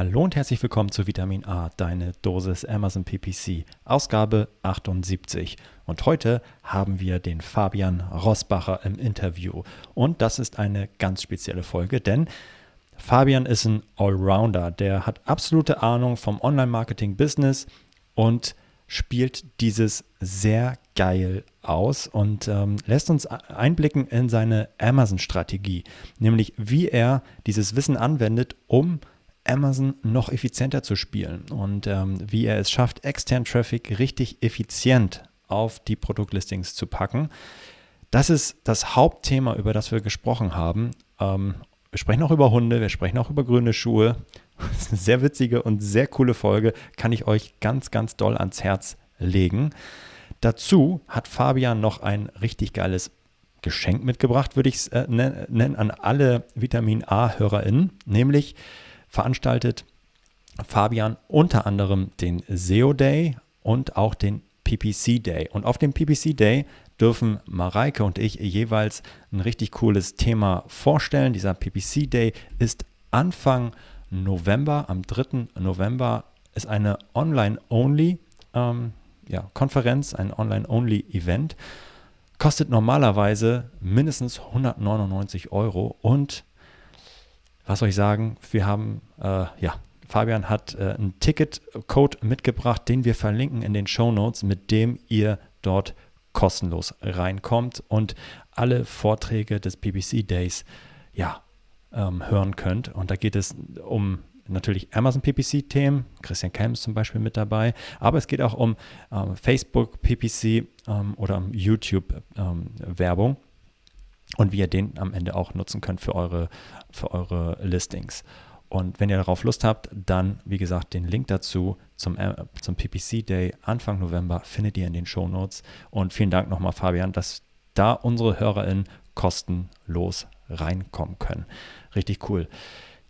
Hallo und herzlich willkommen zu Vitamin A, deine Dosis Amazon PPC, Ausgabe 78. Und heute haben wir den Fabian Rossbacher im Interview. Und das ist eine ganz spezielle Folge, denn Fabian ist ein Allrounder, der hat absolute Ahnung vom Online-Marketing-Business und spielt dieses sehr geil aus und ähm, lässt uns einblicken in seine Amazon-Strategie, nämlich wie er dieses Wissen anwendet, um Amazon noch effizienter zu spielen und ähm, wie er es schafft, externen Traffic richtig effizient auf die Produktlistings zu packen. Das ist das Hauptthema, über das wir gesprochen haben. Ähm, wir sprechen auch über Hunde, wir sprechen auch über grüne Schuhe sehr witzige und sehr coole Folge, kann ich euch ganz, ganz doll ans Herz legen. Dazu hat Fabian noch ein richtig geiles Geschenk mitgebracht, würde ich es äh, nennen, an alle Vitamin A-HörerInnen, nämlich veranstaltet Fabian unter anderem den SEO Day und auch den PPC Day. Und auf dem PPC Day dürfen Mareike und ich jeweils ein richtig cooles Thema vorstellen. Dieser PPC Day ist Anfang November, am 3. November, ist eine Online-Only ähm, ja, Konferenz, ein Online-Only-Event. Kostet normalerweise mindestens 199 Euro und was soll ich sagen, wir haben, äh, ja, Fabian hat äh, einen Ticketcode mitgebracht, den wir verlinken in den Show Notes, mit dem ihr dort kostenlos reinkommt und alle Vorträge des PPC Days ja, ähm, hören könnt. Und da geht es um natürlich Amazon PPC-Themen, Christian Kelm ist zum Beispiel mit dabei, aber es geht auch um ähm, Facebook PPC ähm, oder um YouTube-Werbung ähm, und wie ihr den am Ende auch nutzen könnt für eure, für eure Listings. Und wenn ihr darauf Lust habt, dann, wie gesagt, den Link dazu zum, äh, zum PPC Day Anfang November findet ihr in den Show Notes. Und vielen Dank nochmal, Fabian, dass da unsere HörerInnen kostenlos reinkommen können. Richtig cool.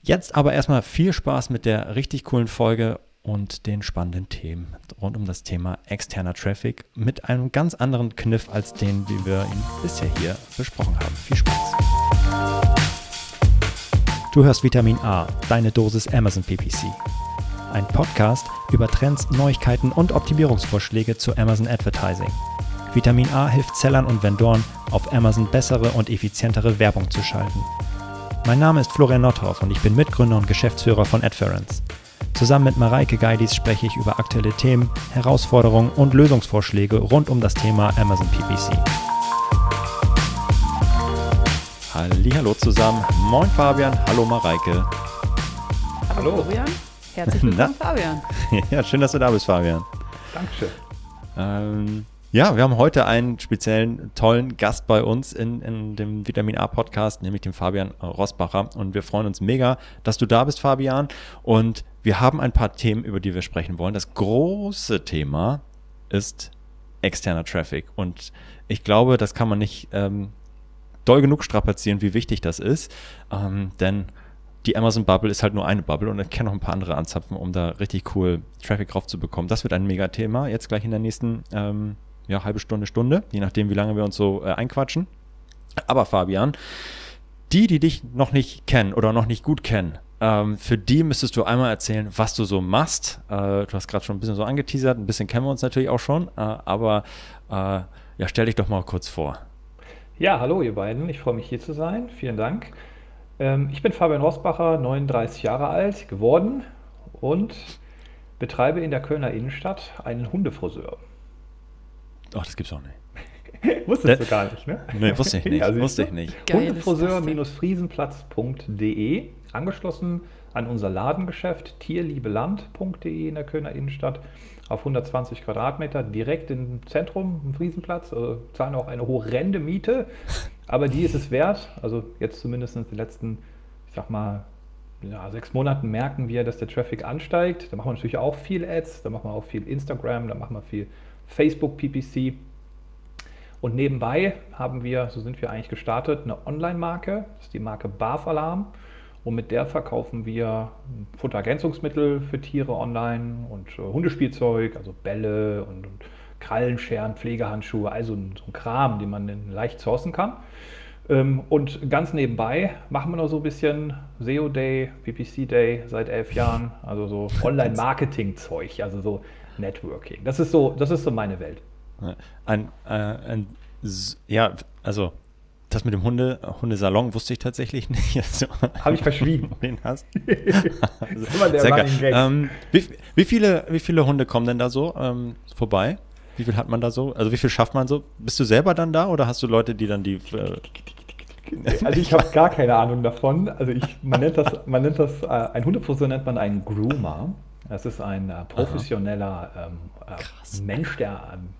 Jetzt aber erstmal viel Spaß mit der richtig coolen Folge und den spannenden Themen rund um das Thema externer Traffic mit einem ganz anderen Kniff als den, wie wir ihn bisher hier besprochen haben. Viel Spaß. Du hörst Vitamin A, deine Dosis Amazon PPC. Ein Podcast über Trends, Neuigkeiten und Optimierungsvorschläge zu Amazon Advertising. Vitamin A hilft Sellern und Vendoren, auf Amazon bessere und effizientere Werbung zu schalten. Mein Name ist Florian Nordhoff und ich bin Mitgründer und Geschäftsführer von Adference. Zusammen mit Mareike Geidis spreche ich über aktuelle Themen, Herausforderungen und Lösungsvorschläge rund um das Thema Amazon PPC. Hallo zusammen. Moin Fabian, hallo Mareike. Hallo Florian, herzlich willkommen Fabian. Ja, schön, dass du da bist, Fabian. Dankeschön. Ähm, ja, wir haben heute einen speziellen, tollen Gast bei uns in, in dem Vitamin A Podcast, nämlich den Fabian Rossbacher. Und wir freuen uns mega, dass du da bist, Fabian. Und wir haben ein paar Themen, über die wir sprechen wollen. Das große Thema ist externer Traffic. Und ich glaube, das kann man nicht ähm, doll genug strapazieren, wie wichtig das ist. Ähm, denn die Amazon Bubble ist halt nur eine Bubble und ich kann noch ein paar andere anzapfen, um da richtig cool Traffic drauf zu bekommen. Das wird ein Mega-Thema jetzt gleich in der nächsten ähm, ja, halbe Stunde, Stunde, je nachdem, wie lange wir uns so äh, einquatschen. Aber Fabian, die, die dich noch nicht kennen oder noch nicht gut kennen, ähm, für die müsstest du einmal erzählen, was du so machst. Äh, du hast gerade schon ein bisschen so angeteasert, ein bisschen kennen wir uns natürlich auch schon, äh, aber äh, ja, stell dich doch mal kurz vor. Ja, hallo ihr beiden, ich freue mich hier zu sein. Vielen Dank. Ähm, ich bin Fabian Rosbacher, 39 Jahre alt geworden und betreibe in der Kölner Innenstadt einen Hundefriseur. Ach, das gibt's auch nicht. Wusstest du gar nicht, ne? Nee, wusste ich nicht. Ja, wusste ich nicht. Hundefriseur-friesenplatz.de angeschlossen an unser Ladengeschäft tierliebeland.de in der Kölner Innenstadt auf 120 Quadratmeter direkt im Zentrum, im Friesenplatz. Also zahlen auch eine horrende Miete, aber die ist es wert. Also jetzt zumindest in den letzten, ich sag mal, ja, sechs Monaten merken wir, dass der Traffic ansteigt. Da machen wir natürlich auch viel Ads, da machen wir auch viel Instagram, da machen wir viel Facebook PPC. Und nebenbei haben wir, so sind wir eigentlich gestartet, eine Online-Marke, das ist die Marke Barf Alarm. Und mit der verkaufen wir Futterergänzungsmittel für Tiere online und äh, Hundespielzeug, also Bälle und, und Krallenscheren, Pflegehandschuhe, also so ein Kram, den man leicht sourcen kann. Ähm, und ganz nebenbei machen wir noch so ein bisschen SEO Day, PPC Day seit elf Jahren, also so Online-Marketing-Zeug, also so Networking. Das ist so, das ist so meine Welt. Ein, äh, ein ja, also das mit dem Hunde, Hundesalon wusste ich tatsächlich nicht. Also, Habe ich verschwiegen. Den hast. also, Sehr geil. Ähm, wie, wie, viele, wie viele Hunde kommen denn da so ähm, vorbei? Wie viel hat man da so? Also wie viel schafft man so? Bist du selber dann da oder hast du Leute, die dann die äh, also ich habe gar keine Ahnung davon. Also ich, man nennt das, man nennt das, äh, ein Hundefriseur nennt man einen Groomer. Das ist ein äh, professioneller ähm, äh, Mensch, der, der,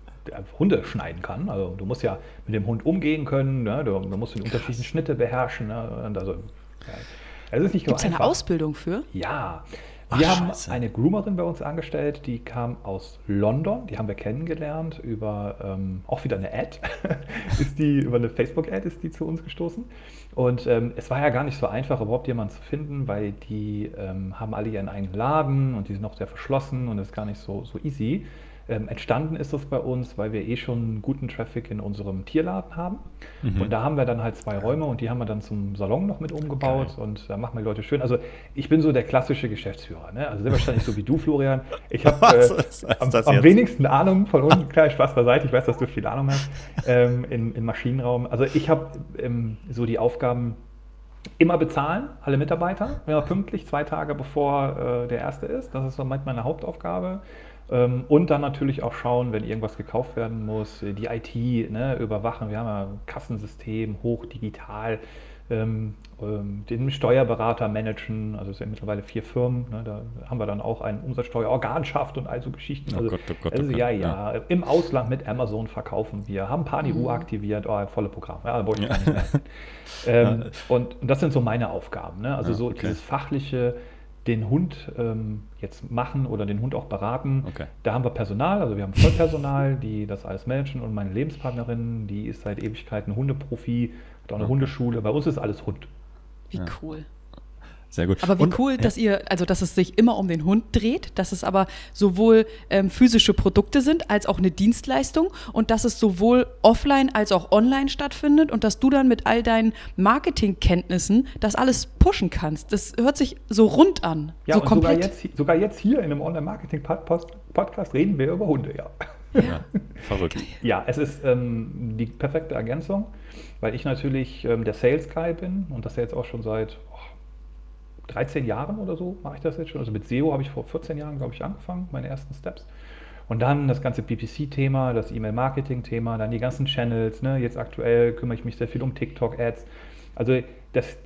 Hunde schneiden kann. Also du musst ja mit dem Hund umgehen können, ne? du, du, musst die unterschiedlichen Schnitte beherrschen. Ne? Also. Es ist nicht Gibt es eine Ausbildung für? Ja, wir Ach, haben Scheiße. eine Groomerin bei uns angestellt, die kam aus London, die haben wir kennengelernt über ähm, auch wieder eine Ad, ist die über eine Facebook-Ad ist die zu uns gestoßen. Und ähm, es war ja gar nicht so einfach, überhaupt jemanden zu finden, weil die ähm, haben alle ihren eigenen Laden und die sind auch sehr verschlossen und es ist gar nicht so, so easy. Ähm, entstanden ist das bei uns, weil wir eh schon guten Traffic in unserem Tierladen haben. Mhm. Und da haben wir dann halt zwei Räume und die haben wir dann zum Salon noch mit umgebaut Geil. und da machen wir die Leute schön. Also ich bin so der klassische Geschäftsführer. Ne? Also sehr wahrscheinlich so wie du, Florian. Ich habe äh, am, am wenigsten Ahnung von uns. Klar, Spaß beiseite. Ich weiß, dass du viel Ahnung hast ähm, im, im, Maschinenraum. Also ich habe ähm, so die Aufgaben, immer bezahlen, alle Mitarbeiter, immer pünktlich, zwei Tage bevor äh, der erste ist. Das ist so manchmal meine Hauptaufgabe. Ähm, und dann natürlich auch schauen, wenn irgendwas gekauft werden muss, die IT ne, überwachen. Wir haben ja ein Kassensystem, hochdigital, ähm, ähm, den Steuerberater managen. Also es sind mittlerweile vier Firmen. Ne, da haben wir dann auch eine Umsatzsteuerorganschaft und all so Geschichten. Oh also, oh Gott, oh Gott, also oh ja, ja, ja, Im Ausland mit Amazon verkaufen wir, haben Pani mhm. aktiviert, oh, volle Programm. Ja, wollte ich ja. gar nicht ähm, und, und, das sind so meine Aufgaben. Ne? Also so okay. dieses fachliche den Hund ähm, jetzt machen oder den Hund auch beraten. Okay. Da haben wir Personal, also wir haben Vollpersonal, die das alles managen und meine Lebenspartnerin, die ist seit Ewigkeiten Hundeprofi, hat auch eine okay. Hundeschule. Bei uns ist alles Hund. Wie ja. cool. Sehr gut. Aber wie und, cool, dass ihr, also dass es sich immer um den Hund dreht, dass es aber sowohl ähm, physische Produkte sind als auch eine Dienstleistung und dass es sowohl offline als auch online stattfindet und dass du dann mit all deinen Marketingkenntnissen das alles pushen kannst. Das hört sich so rund an. Ja, so und komplett. Sogar jetzt, sogar jetzt hier in einem Online-Marketing-Podcast reden wir über Hunde, ja. Ja, verrückt. Ja, es ist ähm, die perfekte Ergänzung, weil ich natürlich ähm, der Sales Guy bin und das ja jetzt auch schon seit 13 Jahren oder so mache ich das jetzt schon. Also mit SEO habe ich vor 14 Jahren, glaube ich, angefangen, meine ersten Steps. Und dann das ganze PPC-Thema, das E-Mail-Marketing-Thema, dann die ganzen Channels. Ne? Jetzt aktuell kümmere ich mich sehr viel um TikTok-Ads. Also das,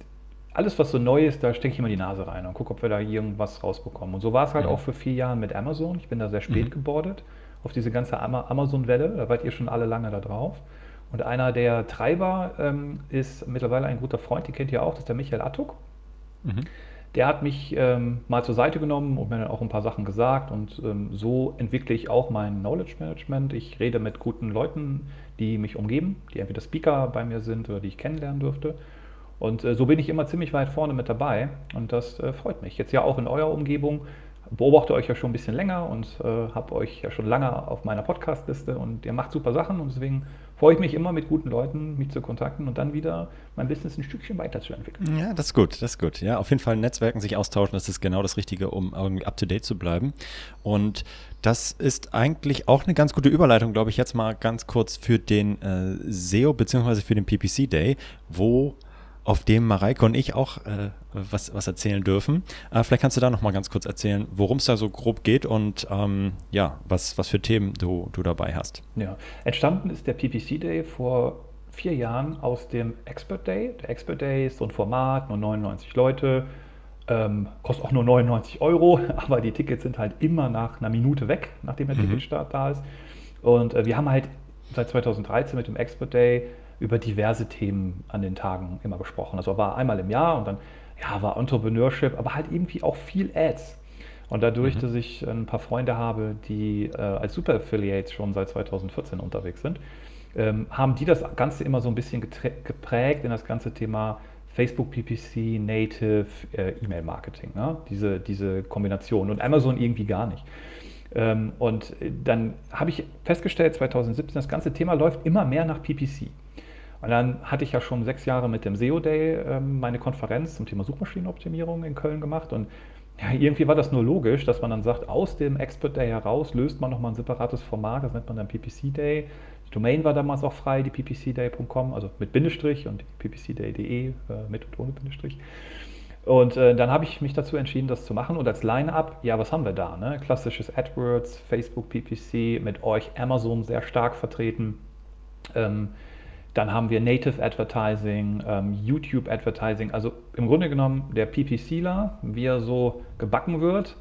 alles, was so neu ist, da stecke ich immer die Nase rein und gucke, ob wir da irgendwas rausbekommen. Und so war es halt mhm. auch für vier Jahre mit Amazon. Ich bin da sehr spät mhm. gebordet auf diese ganze Amazon-Welle. Da wart ihr schon alle lange da drauf. Und einer der Treiber ähm, ist mittlerweile ein guter Freund, die kennt ihr auch, das ist der Michael Attuk. Mhm. Der hat mich ähm, mal zur Seite genommen und mir dann auch ein paar Sachen gesagt und ähm, so entwickle ich auch mein Knowledge Management. Ich rede mit guten Leuten, die mich umgeben, die entweder Speaker bei mir sind oder die ich kennenlernen dürfte. Und äh, so bin ich immer ziemlich weit vorne mit dabei und das äh, freut mich. Jetzt ja auch in eurer Umgebung beobachte euch ja schon ein bisschen länger und äh, habe euch ja schon lange auf meiner Podcast-Liste und ihr macht super Sachen und deswegen freue ich mich immer mit guten Leuten, mich zu kontakten und dann wieder mein Business ein Stückchen weiterzuentwickeln. Ja, das ist gut, das ist gut. Ja, auf jeden Fall Netzwerken, sich austauschen, das ist genau das Richtige, um irgendwie up to date zu bleiben. Und das ist eigentlich auch eine ganz gute Überleitung, glaube ich, jetzt mal ganz kurz für den äh, SEO bzw. für den PPC Day, wo auf dem Mareike und ich auch äh, was, was erzählen dürfen. Äh, vielleicht kannst du da noch mal ganz kurz erzählen, worum es da so grob geht und ähm, ja, was, was für Themen du, du dabei hast. Ja, entstanden ist der PPC Day vor vier Jahren aus dem Expert Day. Der Expert Day ist so ein Format, nur 99 Leute, ähm, kostet auch nur 99 Euro, aber die Tickets sind halt immer nach einer Minute weg, nachdem der mhm. Ticketstart da ist. Und äh, wir haben halt seit 2013 mit dem Expert Day über diverse Themen an den Tagen immer gesprochen. Also war einmal im Jahr und dann ja, war Entrepreneurship, aber halt irgendwie auch viel Ads. Und dadurch, mhm. dass ich ein paar Freunde habe, die äh, als Super Affiliates schon seit 2014 unterwegs sind, ähm, haben die das Ganze immer so ein bisschen geprägt in das ganze Thema Facebook PPC, Native, äh, E-Mail-Marketing. Ne? Diese, diese Kombination und Amazon irgendwie gar nicht. Ähm, und dann habe ich festgestellt, 2017, das ganze Thema läuft immer mehr nach PPC. Und dann hatte ich ja schon sechs Jahre mit dem SEO Day ähm, meine Konferenz zum Thema Suchmaschinenoptimierung in Köln gemacht und ja, irgendwie war das nur logisch, dass man dann sagt, aus dem Expert Day heraus löst man nochmal ein separates Format, das nennt man dann PPC Day. Die Domain war damals auch frei, die ppcday.com, also mit Bindestrich und ppcday.de, äh, mit und ohne Bindestrich. Und äh, dann habe ich mich dazu entschieden, das zu machen. Und als Line-Up, ja, was haben wir da? Ne? Klassisches AdWords, Facebook PPC, mit euch Amazon sehr stark vertreten. Ähm, dann haben wir Native Advertising, ähm, YouTube Advertising. Also im Grunde genommen der PPCler, wie er so gebacken wird,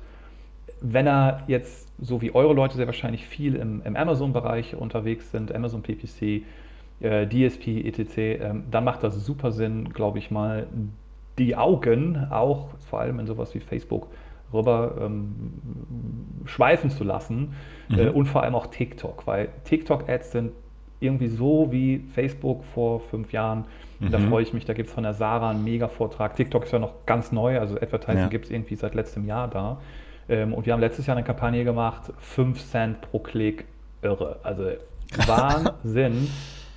wenn er jetzt, so wie eure Leute sehr wahrscheinlich viel im, im Amazon-Bereich unterwegs sind, Amazon PPC, äh, DSP, etc., ähm, dann macht das super Sinn, glaube ich mal, die Augen auch vor allem in sowas wie Facebook rüber ähm, schweifen zu lassen mhm. äh, und vor allem auch TikTok, weil TikTok-Ads sind irgendwie so wie Facebook vor fünf Jahren. Mhm. Da freue ich mich, da gibt es von der Sarah einen Mega-Vortrag. TikTok ist ja noch ganz neu, also Advertising ja. gibt es irgendwie seit letztem Jahr da. Ähm, und wir haben letztes Jahr eine Kampagne gemacht, 5 Cent pro Klick, irre. Also Wahnsinn.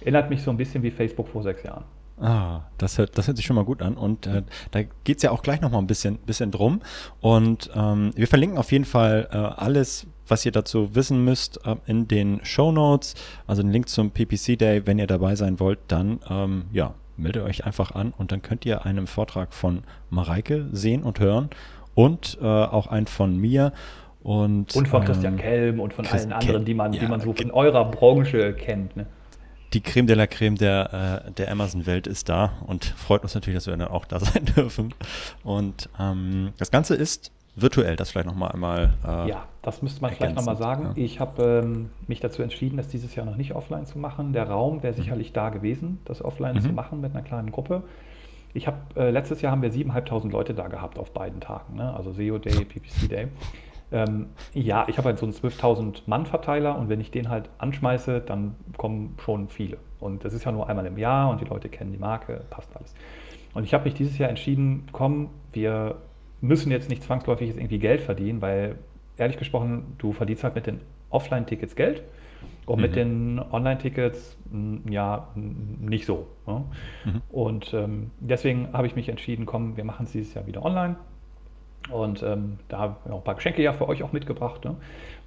Erinnert mich so ein bisschen wie Facebook vor sechs Jahren. Ah, das hört, das hört sich schon mal gut an. Und äh, da geht es ja auch gleich noch mal ein bisschen, bisschen drum. Und ähm, wir verlinken auf jeden Fall äh, alles, was ihr dazu wissen müsst, äh, in den Show Notes. Also den Link zum PPC Day. Wenn ihr dabei sein wollt, dann ähm, ja, meldet euch einfach an und dann könnt ihr einen Vortrag von Mareike sehen und hören und äh, auch einen von mir. Und, und von Christian ähm, Kelm und von Christ allen anderen, die man, ja, die man so in eurer Branche kennt. Ne? Die Creme de la Creme der, äh, der Amazon-Welt ist da und freut uns natürlich, dass wir dann auch da sein dürfen. Und ähm, das Ganze ist virtuell, das vielleicht nochmal einmal. Äh, ja, das müsste man vielleicht nochmal sagen. Ja. Ich habe ähm, mich dazu entschieden, das dieses Jahr noch nicht offline zu machen. Der Raum wäre mhm. sicherlich mhm. da gewesen, das offline mhm. zu machen mit einer kleinen Gruppe. Ich habe äh, letztes Jahr haben wir 7.500 Leute da gehabt auf beiden Tagen, ne? also SEO Day, PPC Day. Ähm, ja, ich habe halt so einen 12.000 Mann-Verteiler und wenn ich den halt anschmeiße, dann kommen schon viele. Und das ist ja nur einmal im Jahr und die Leute kennen die Marke, passt alles. Und ich habe mich dieses Jahr entschieden, komm, wir müssen jetzt nicht zwangsläufig jetzt irgendwie Geld verdienen, weil ehrlich gesprochen, du verdienst halt mit den Offline-Tickets Geld und mhm. mit den Online-Tickets ja nicht so. Ne? Mhm. Und ähm, deswegen habe ich mich entschieden, komm, wir machen es dieses Jahr wieder online und ähm, da habe ich noch ein paar Geschenke ja für euch auch mitgebracht. Ne?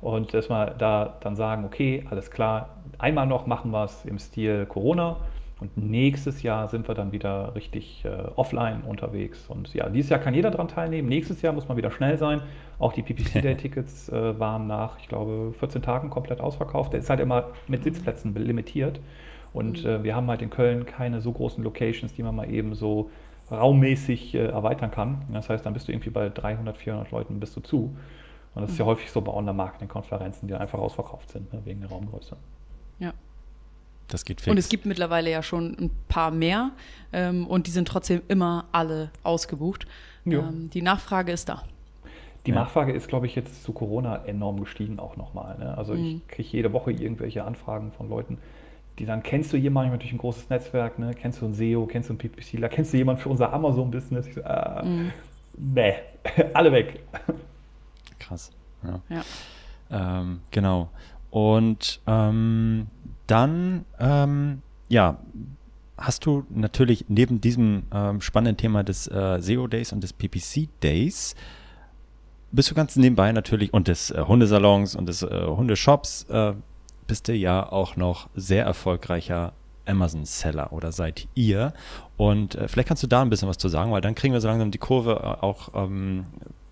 Und dass wir da dann sagen, okay, alles klar, einmal noch machen wir es im Stil Corona und nächstes Jahr sind wir dann wieder richtig äh, offline unterwegs. Und ja, dieses Jahr kann jeder daran teilnehmen. Nächstes Jahr muss man wieder schnell sein. Auch die PPC Day Tickets äh, waren nach, ich glaube, 14 Tagen komplett ausverkauft. Der ist halt immer mit Sitzplätzen limitiert. Und mhm. äh, wir haben halt in Köln keine so großen Locations, die man mal eben so raummäßig äh, erweitern kann. Das heißt, dann bist du irgendwie bei 300, 400 Leuten bist du zu. Und das ist ja mhm. häufig so bei Online-Marketing-Konferenzen, die einfach ausverkauft sind, ne, wegen der Raumgröße. Ja. Das geht fix. Und es gibt mittlerweile ja schon ein paar mehr ähm, und die sind trotzdem immer alle ausgebucht. Ähm, die Nachfrage ist da. Die ja. Nachfrage ist, glaube ich, jetzt zu Corona enorm gestiegen auch nochmal. Ne? Also mhm. ich kriege jede Woche irgendwelche Anfragen von Leuten, die sagen, kennst du jemanden, natürlich ein großes Netzwerk, ne? kennst du ein SEO, kennst du einen PPCler, kennst du jemanden für unser Amazon-Business? Ich so, äh, mhm. Nee, alle weg. Krass. Ja. ja. Ähm, genau. Und ähm, dann, ähm, ja, hast du natürlich neben diesem ähm, spannenden Thema des äh, SEO Days und des PPC Days, bist du ganz nebenbei natürlich und des äh, Hundesalons und des äh, Hundeshops äh, bist du ja auch noch sehr erfolgreicher Amazon-Seller oder seid ihr. Und äh, vielleicht kannst du da ein bisschen was zu sagen, weil dann kriegen wir so langsam die Kurve äh, auch ähm,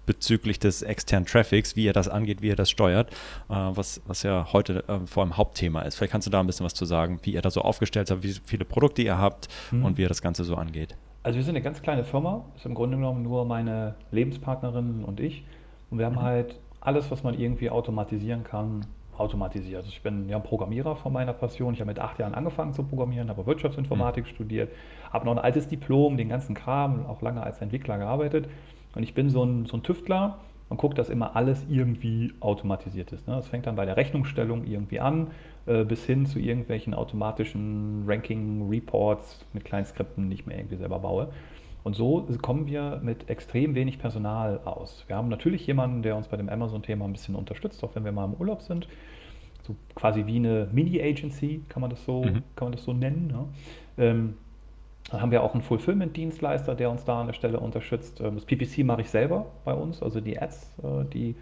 bezüglich des externen Traffics, wie ihr das angeht, wie ihr das steuert, äh, was, was ja heute äh, vor allem Hauptthema ist. Vielleicht kannst du da ein bisschen was zu sagen, wie ihr da so aufgestellt habt, wie viele Produkte ihr habt mhm. und wie ihr das Ganze so angeht. Also wir sind eine ganz kleine Firma, ist im Grunde genommen nur meine Lebenspartnerin und ich. Und wir haben mhm. halt alles, was man irgendwie automatisieren kann, automatisiert. Also ich bin ja Programmierer von meiner Passion. Ich habe mit acht Jahren angefangen zu programmieren, habe Wirtschaftsinformatik mhm. studiert, habe noch ein altes Diplom, den ganzen Kram, auch lange als Entwickler gearbeitet. Und ich bin so ein, so ein Tüftler und gucke, dass immer alles irgendwie automatisiert ist. Ne? Das fängt dann bei der Rechnungsstellung irgendwie an, äh, bis hin zu irgendwelchen automatischen Ranking-Reports mit kleinen Skripten, die ich mir irgendwie selber baue. Und so kommen wir mit extrem wenig Personal aus. Wir haben natürlich jemanden, der uns bei dem Amazon-Thema ein bisschen unterstützt, auch wenn wir mal im Urlaub sind. so quasi wie eine Mini-Agency, kann man das so, Mhm. kann man das so nennen. Ja? Ähm, dann haben wir auch einen Fulfillment-Dienstleister, der uns da an der Stelle unterstützt. Ähm, Das PPC mache ich selber bei uns, also die Ads, äh, die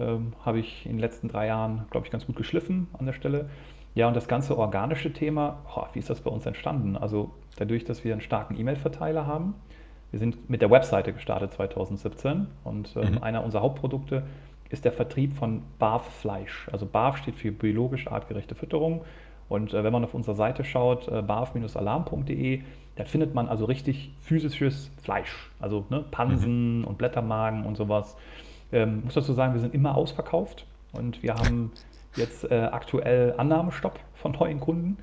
ähm, habe ich in den letzten drei Jahren, glaube ich, ganz gut geschliffen an der Stelle. Ja, und das ganze organische Thema, oh, wie ist das bei uns entstanden? Also dadurch, dass wir einen starken E-Mail-Verteiler haben. Wir sind mit der Webseite gestartet 2017 und ähm, Mhm. einer unserer Hauptprodukte ist der Vertrieb von BAF-Fleisch. Also BAF steht für biologisch artgerechte Fütterung. Und äh, wenn man auf unserer Seite schaut, äh, barf-alarm.de, da findet man also richtig physisches Fleisch. Also ne, Pansen und Blättermagen und sowas. Ähm, muss dazu sagen, wir sind immer ausverkauft und wir haben jetzt äh, aktuell Annahmestopp von neuen Kunden.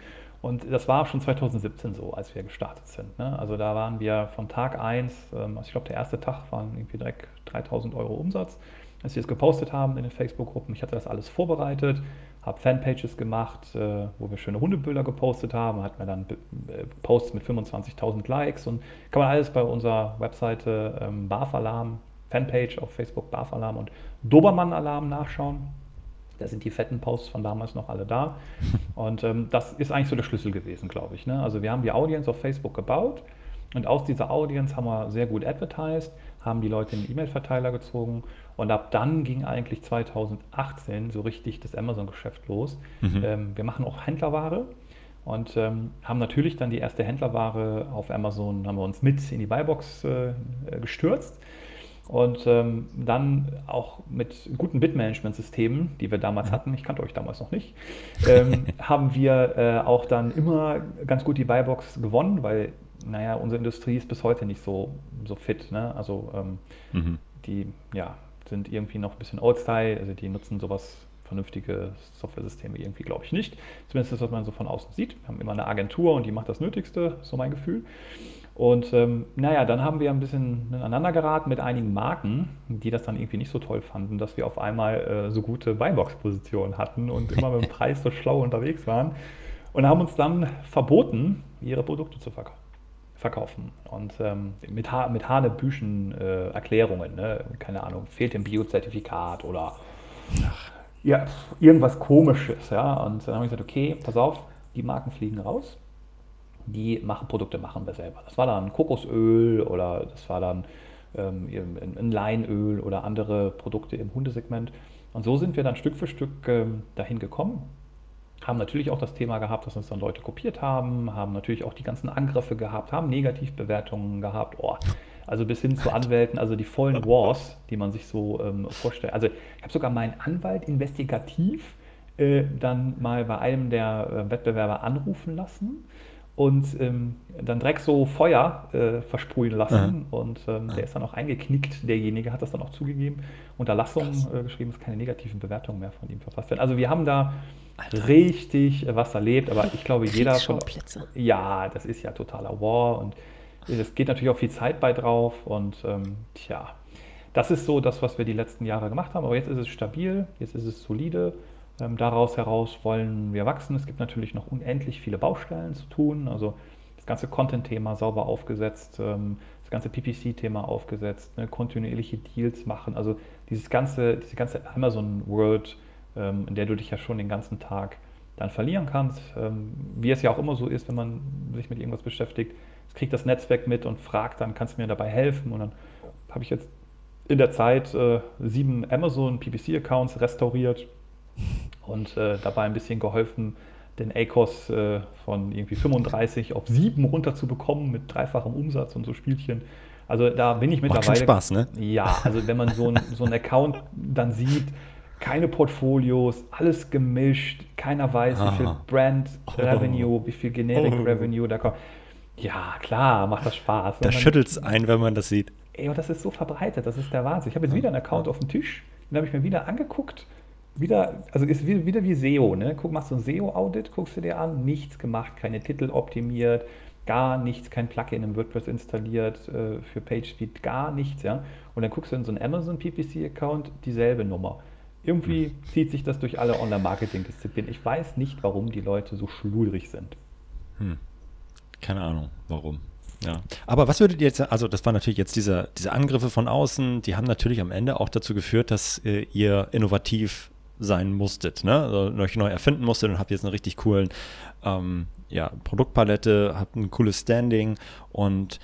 Und das war schon 2017 so, als wir gestartet sind. Ne? Also da waren wir von Tag 1, ähm, also ich glaube, der erste Tag waren irgendwie direkt 3000 Euro Umsatz, als wir es gepostet haben in den Facebook-Gruppen. Ich hatte das alles vorbereitet, habe Fanpages gemacht, äh, wo wir schöne Hundebilder gepostet haben, hatten wir dann äh, Posts mit 25.000 Likes und kann man alles bei unserer Webseite ähm, Barf-Alarm, Fanpage auf Facebook Barf-Alarm und Dobermann-Alarm nachschauen. Da sind die fetten Posts von damals noch alle da. Und ähm, das ist eigentlich so der Schlüssel gewesen, glaube ich. Ne? Also wir haben die Audience auf Facebook gebaut und aus dieser Audience haben wir sehr gut advertised, haben die Leute in den E-Mail-Verteiler gezogen und ab dann ging eigentlich 2018 so richtig das Amazon-Geschäft los. Mhm. Ähm, wir machen auch Händlerware und ähm, haben natürlich dann die erste Händlerware auf Amazon, haben wir uns mit in die Buybox äh, äh, gestürzt. Und ähm, dann auch mit guten Bitmanagement-Systemen, die wir damals hatten, ich kannte euch damals noch nicht, ähm, haben wir äh, auch dann immer ganz gut die Buybox gewonnen, weil, naja, unsere Industrie ist bis heute nicht so, so fit. Ne? Also ähm, Mhm. die ja, sind irgendwie noch ein bisschen Old-Style, also die nutzen sowas, vernünftige Software-Systeme irgendwie, glaube ich, nicht. Zumindest das, was man so von außen sieht. Wir haben immer eine Agentur und die macht das Nötigste, so mein Gefühl. Und ähm, naja, dann haben wir ein bisschen aneinander geraten mit einigen Marken, die das dann irgendwie nicht so toll fanden, dass wir auf einmal äh, so gute Buybox-Positionen hatten und immer mit dem Preis so schlau unterwegs waren. Und haben uns dann verboten, ihre Produkte zu verkaufen verkaufen. Und ähm, mit, ha mit hanebüchen äh, Erklärungen, ne? keine Ahnung, fehlt dem Biozertifikat oder ja, pf, irgendwas komisches. Ja? Und dann habe ich gesagt, okay, pass auf, die Marken fliegen raus. Die machen Produkte, machen wir selber. Das war dann Kokosöl oder das war dann ähm, ein ein Leinöl oder andere Produkte im Hundesegment. Und so sind wir dann Stück für Stück ähm, dahin gekommen haben natürlich auch das Thema gehabt, dass uns dann Leute kopiert haben, haben natürlich auch die ganzen Angriffe gehabt, haben Negativbewertungen gehabt, oh, also bis hin zu Anwälten, also die vollen Wars, die man sich so ähm, vorstellt. Also ich habe sogar meinen Anwalt investigativ äh, dann mal bei einem der äh, Wettbewerber anrufen lassen und ähm, dann direkt so Feuer äh, versprühen lassen. Und ähm, der ist dann auch eingeknickt, derjenige hat das dann auch zugegeben, Unterlassung äh, geschrieben, dass keine negativen Bewertungen mehr von ihm verfasst werden. Also wir haben da richtig äh, was erlebt, aber ich glaube, jeder von ja, das ist ja totaler War. Und es geht natürlich auch viel Zeit bei drauf. Und ähm, tja, das ist so das, was wir die letzten Jahre gemacht haben, aber jetzt ist es stabil, jetzt ist es solide. Ähm, daraus heraus wollen wir wachsen. Es gibt natürlich noch unendlich viele Baustellen zu tun, also das ganze Content-Thema sauber aufgesetzt, ähm, das ganze PPC-Thema aufgesetzt, ne, kontinuierliche Deals machen, also dieses ganze, diese ganze Amazon-World, ähm, in der du dich ja schon den ganzen Tag dann verlieren kannst. Wie es ja auch immer so ist, wenn man sich mit irgendwas beschäftigt, es kriegt das Netzwerk mit und fragt dann, kannst du mir dabei helfen? Und dann habe ich jetzt in der Zeit äh, sieben Amazon PPC-Accounts restauriert und äh, dabei ein bisschen geholfen, den ACOS äh, von irgendwie 35 auf 7 runterzubekommen mit dreifachem Umsatz und so Spielchen. Also da bin ich Macht mittlerweile. schon Spaß, ne? Ja, also wenn man so, ein, so einen Account dann sieht, keine Portfolios, alles gemischt, keiner weiß, wie viel Ah. Brand Revenue, wie viel Generic Oh. Revenue da kommt. Ja, klar, macht das Spaß. Da schüttelt es ein, wenn man das sieht. Ey, und das ist so verbreitet, das ist der Wahnsinn. Ich habe jetzt wieder einen Account auf dem Tisch, den habe ich mir wieder angeguckt. Wieder, also ist wie- wieder wie SEO, ne? Guck, machst du ein SEO-Audit, guckst du dir an, nichts gemacht, keine Titel optimiert, gar nichts, kein Plugin im WordPress installiert äh, für PageSpeed, gar nichts, ja. Und dann guckst du in so einen Amazon PPC-Account, dieselbe Nummer. Irgendwie zieht sich das durch alle Online-Marketing-Disziplinen. Ich weiß nicht, warum die Leute so schludrig sind. Keine Ahnung, warum. Ja. Aber was würdet ihr jetzt, also das waren natürlich jetzt diese, diese Angriffe von außen, die haben natürlich am Ende auch dazu geführt, dass äh, ihr innovativ sein musstet, ne? Also euch neu erfinden musstet und habt jetzt einen richtig coolen ähm, ja, Produktpalette, habt ein cooles Standing und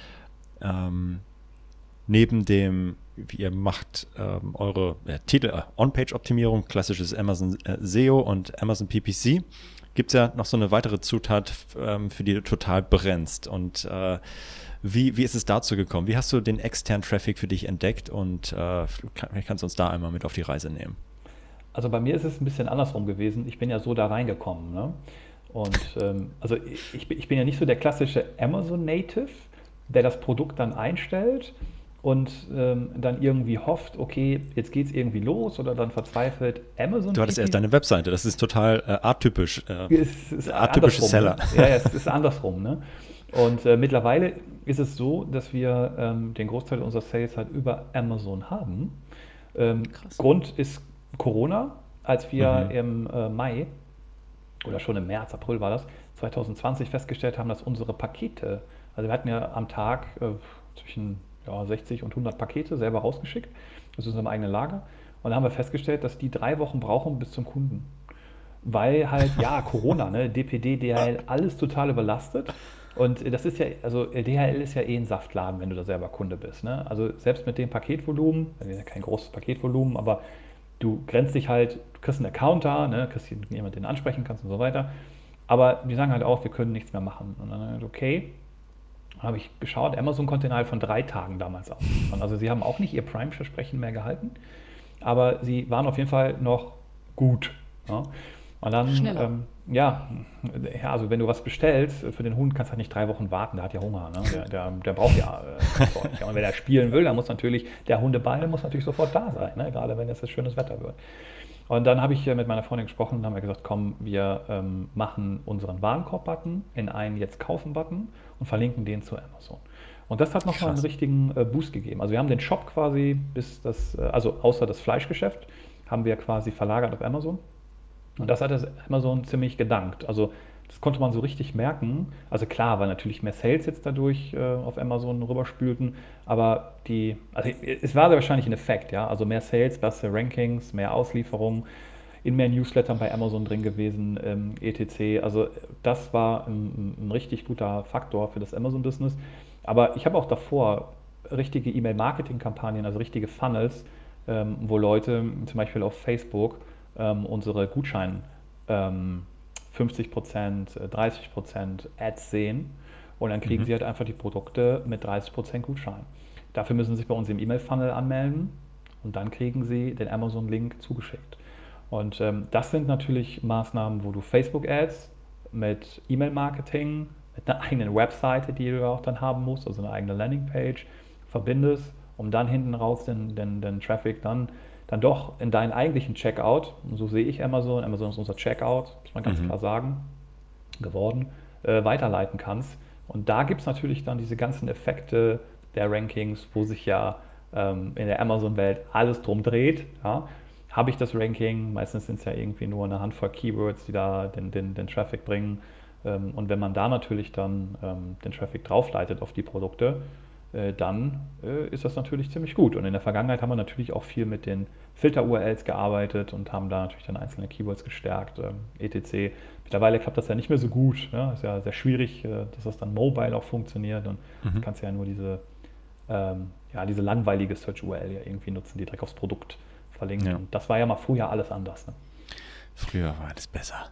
ähm, neben dem, wie ihr macht ähm, eure ja, Titel, äh, On-Page-Optimierung, klassisches Amazon äh, SEO und Amazon PPC, gibt es ja noch so eine weitere Zutat, ähm, für die du total brennst. Und äh, wie, wie ist es dazu gekommen? Wie hast du den externen Traffic für dich entdeckt und äh, vielleicht kannst du uns da einmal mit auf die Reise nehmen? Also bei mir ist es ein bisschen andersrum gewesen. Ich bin ja so da reingekommen. Ne? Und ähm, also ich, ich bin ja nicht so der klassische Amazon Native, der das Produkt dann einstellt und ähm, dann irgendwie hofft, okay, jetzt geht es irgendwie los oder dann verzweifelt Amazon. Du hattest erst deine Webseite, das ist total äh, atypisch. Äh, es ist atypische Seller. Ne? Ja, ja, es ist andersrum. Ne? Und äh, mittlerweile ist es so, dass wir ähm, den Großteil unserer Sales halt über Amazon haben. Ähm, Grund ist Corona, als wir mhm. im äh, Mai oder schon im März, April war das, 2020 festgestellt haben, dass unsere Pakete, also wir hatten ja am Tag äh, zwischen ja, 60 und 100 Pakete selber rausgeschickt, aus unserem eigenen Lager. Und da haben wir festgestellt, dass die drei Wochen brauchen bis zum Kunden. Weil halt, ja, Corona, ne, DPD, DHL, alles total überlastet. Und das ist ja, also DHL ist ja eh ein Saftladen, wenn du da selber Kunde bist. Ne? Also selbst mit dem Paketvolumen, kein großes Paketvolumen, aber du grenzt dich halt, du kriegst einen Account da, ne, kriegst jemanden, den ansprechen kannst und so weiter. Aber die sagen halt auch, wir können nichts mehr machen. Und dann okay, habe ich geschaut, Amazon konnte innerhalb von drei Tagen damals aus. Also sie haben auch nicht ihr Prime-Versprechen mehr gehalten, aber sie waren auf jeden Fall noch gut. Ja. Und dann, ähm, ja, also wenn du was bestellst, für den Hund kannst du halt nicht drei Wochen warten, der hat ja Hunger, ne? der, der, der braucht ja äh, Und wenn er spielen will, dann muss natürlich, der Hundeball muss natürlich sofort da sein, ne? gerade wenn es schönes Wetter wird. Und dann habe ich mit meiner Freundin gesprochen und haben wir gesagt, komm, wir ähm, machen unseren Warenkorb-Button in einen Jetzt kaufen-Button und verlinken den zu Amazon. Und das hat nochmal einen richtigen äh, Boost gegeben. Also wir haben den Shop quasi bis das, äh, also außer das Fleischgeschäft, haben wir quasi verlagert auf Amazon. Und das hat das Amazon ziemlich gedankt. Also das konnte man so richtig merken. Also klar, weil natürlich mehr Sales jetzt dadurch äh, auf Amazon rüberspülten, aber die, also es war wahrscheinlich ein Effekt, ja. Also mehr Sales, bessere Rankings, mehr Auslieferungen, in mehr Newslettern bei Amazon drin gewesen, ähm, etc. Also das war ein, ein, richtig guter Faktor für das Amazon-Business. Aber ich habe auch davor richtige E-Mail-Marketing-Kampagnen, also richtige Funnels, ähm, wo Leute zum Beispiel auf Facebook ähm, unsere Gutschein 50% 30% Ads sehen und dann kriegen mhm. sie halt einfach die Produkte mit 30% Gutschein. Dafür müssen sie sich bei uns im E-Mail-Funnel anmelden und dann kriegen sie den Amazon-Link zugeschickt. Und ähm, das sind natürlich Maßnahmen, wo du Facebook-Ads mit E-Mail-Marketing, mit einer eigenen Webseite, die du auch dann haben musst, also eine eigene Landingpage, verbindest, um dann hinten raus den, den, den Traffic dann, dann doch in deinen eigentlichen Checkout, und so sehe ich Amazon, Amazon ist unser Checkout, muss man ganz mhm. klar sagen, geworden, äh, weiterleiten kannst. Und da gibt es natürlich dann diese ganzen Effekte der Rankings, wo sich ja ähm, in der Amazon-Welt alles drum dreht. Ja? habe ich das Ranking. Meistens sind es ja irgendwie nur eine Handvoll Keywords, die da den, den, den Traffic bringen. Ähm, und wenn man da natürlich dann ähm, den Traffic draufleitet auf die Produkte, dann äh, ist das natürlich ziemlich gut. Und in der Vergangenheit haben wir natürlich auch viel mit den Filter-URLs gearbeitet und haben da natürlich dann einzelne Keywords gestärkt, ähm, etc. Mittlerweile klappt das ja nicht mehr so gut. Ne? Ist ja sehr schwierig, äh, dass das dann mobile auch funktioniert. Und mhm. du kannst ja nur diese, ähm, ja, diese langweilige Search-URL ja irgendwie nutzen, die direkt aufs Produkt verlinken. Ja. das war ja mal früher alles anders. Ne? Früher war alles besser.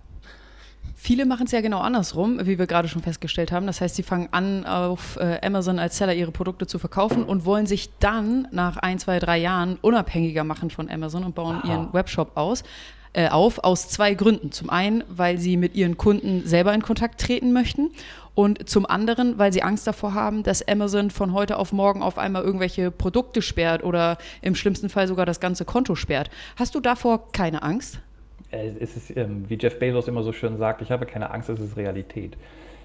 Viele machen es ja genau andersrum, wie wir gerade schon festgestellt haben. Das heißt, sie fangen an, auf äh, Amazon als Seller ihre Produkte zu verkaufen und wollen sich dann nach ein, zwei, drei Jahren unabhängiger machen von Amazon und bauen Aha. ihren Webshop aus äh, auf, aus zwei Gründen. Zum einen, weil sie mit ihren Kunden selber in Kontakt treten möchten und zum anderen, weil sie Angst davor haben, dass Amazon von heute auf morgen auf einmal irgendwelche Produkte sperrt oder im schlimmsten Fall sogar das ganze Konto sperrt. Hast du davor keine Angst? Äh, es ist, ähm, wie Jeff Bezos immer so schön sagt, ich habe keine Angst, es ist Realität.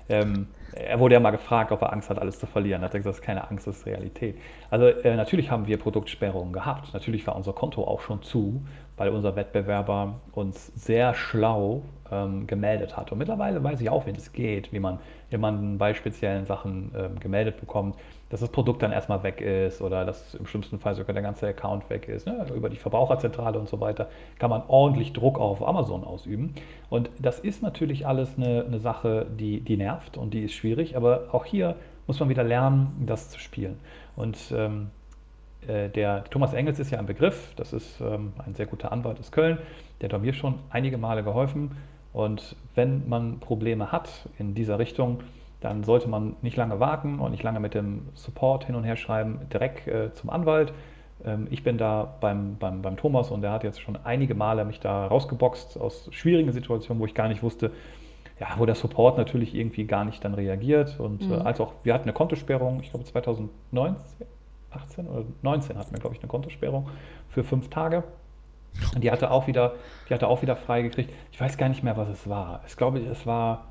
Ähm, er wurde ja mal gefragt, ob er Angst hat, alles zu verlieren. Er hat gesagt, das ist keine Angst, das ist Realität. Also äh, natürlich haben wir Produktsperrungen gehabt. Natürlich war unser Konto auch schon zu, weil unser Wettbewerber uns sehr schlau ähm, gemeldet hat. Und mittlerweile weiß ich auch, wie das geht, wie man jemanden bei speziellen Sachen ähm, gemeldet bekommt, dass das Produkt dann erstmal weg ist oder dass im schlimmsten Fall sogar der ganze Account weg ist. Ne? Über die Verbraucherzentrale und so weiter kann man ordentlich Druck auf Amazon ausüben. Und das ist natürlich alles eine, eine Sache, die, die nervt und die ist schwierig, aber auch hier muss man wieder lernen, das zu spielen. Und ähm, äh, der Thomas Engels ist ja ein Begriff, das ist ähm, ein sehr guter Anwalt aus Köln, der hat mir schon einige Male geholfen. Und wenn man Probleme hat in dieser Richtung, dann sollte man nicht lange warten und nicht lange mit dem Support hin und her schreiben, direkt äh, zum Anwalt. Ähm, ich bin da beim, beim, beim Thomas und der hat jetzt schon einige Male mich da rausgeboxt aus schwierigen Situationen, wo ich gar nicht wusste, ja, wo der Support natürlich irgendwie gar nicht dann reagiert. Und äh, mhm. äh, als auch, wir hatten eine Kontosperrung, ich glaube 2019, 18 oder 19 hatten wir, glaube ich, eine Kontosperrung für fünf Tage. Und die hatte auch wieder, die hatte auch wieder freigekriegt. Ich weiß gar nicht mehr, was es war. Ich glaube, es war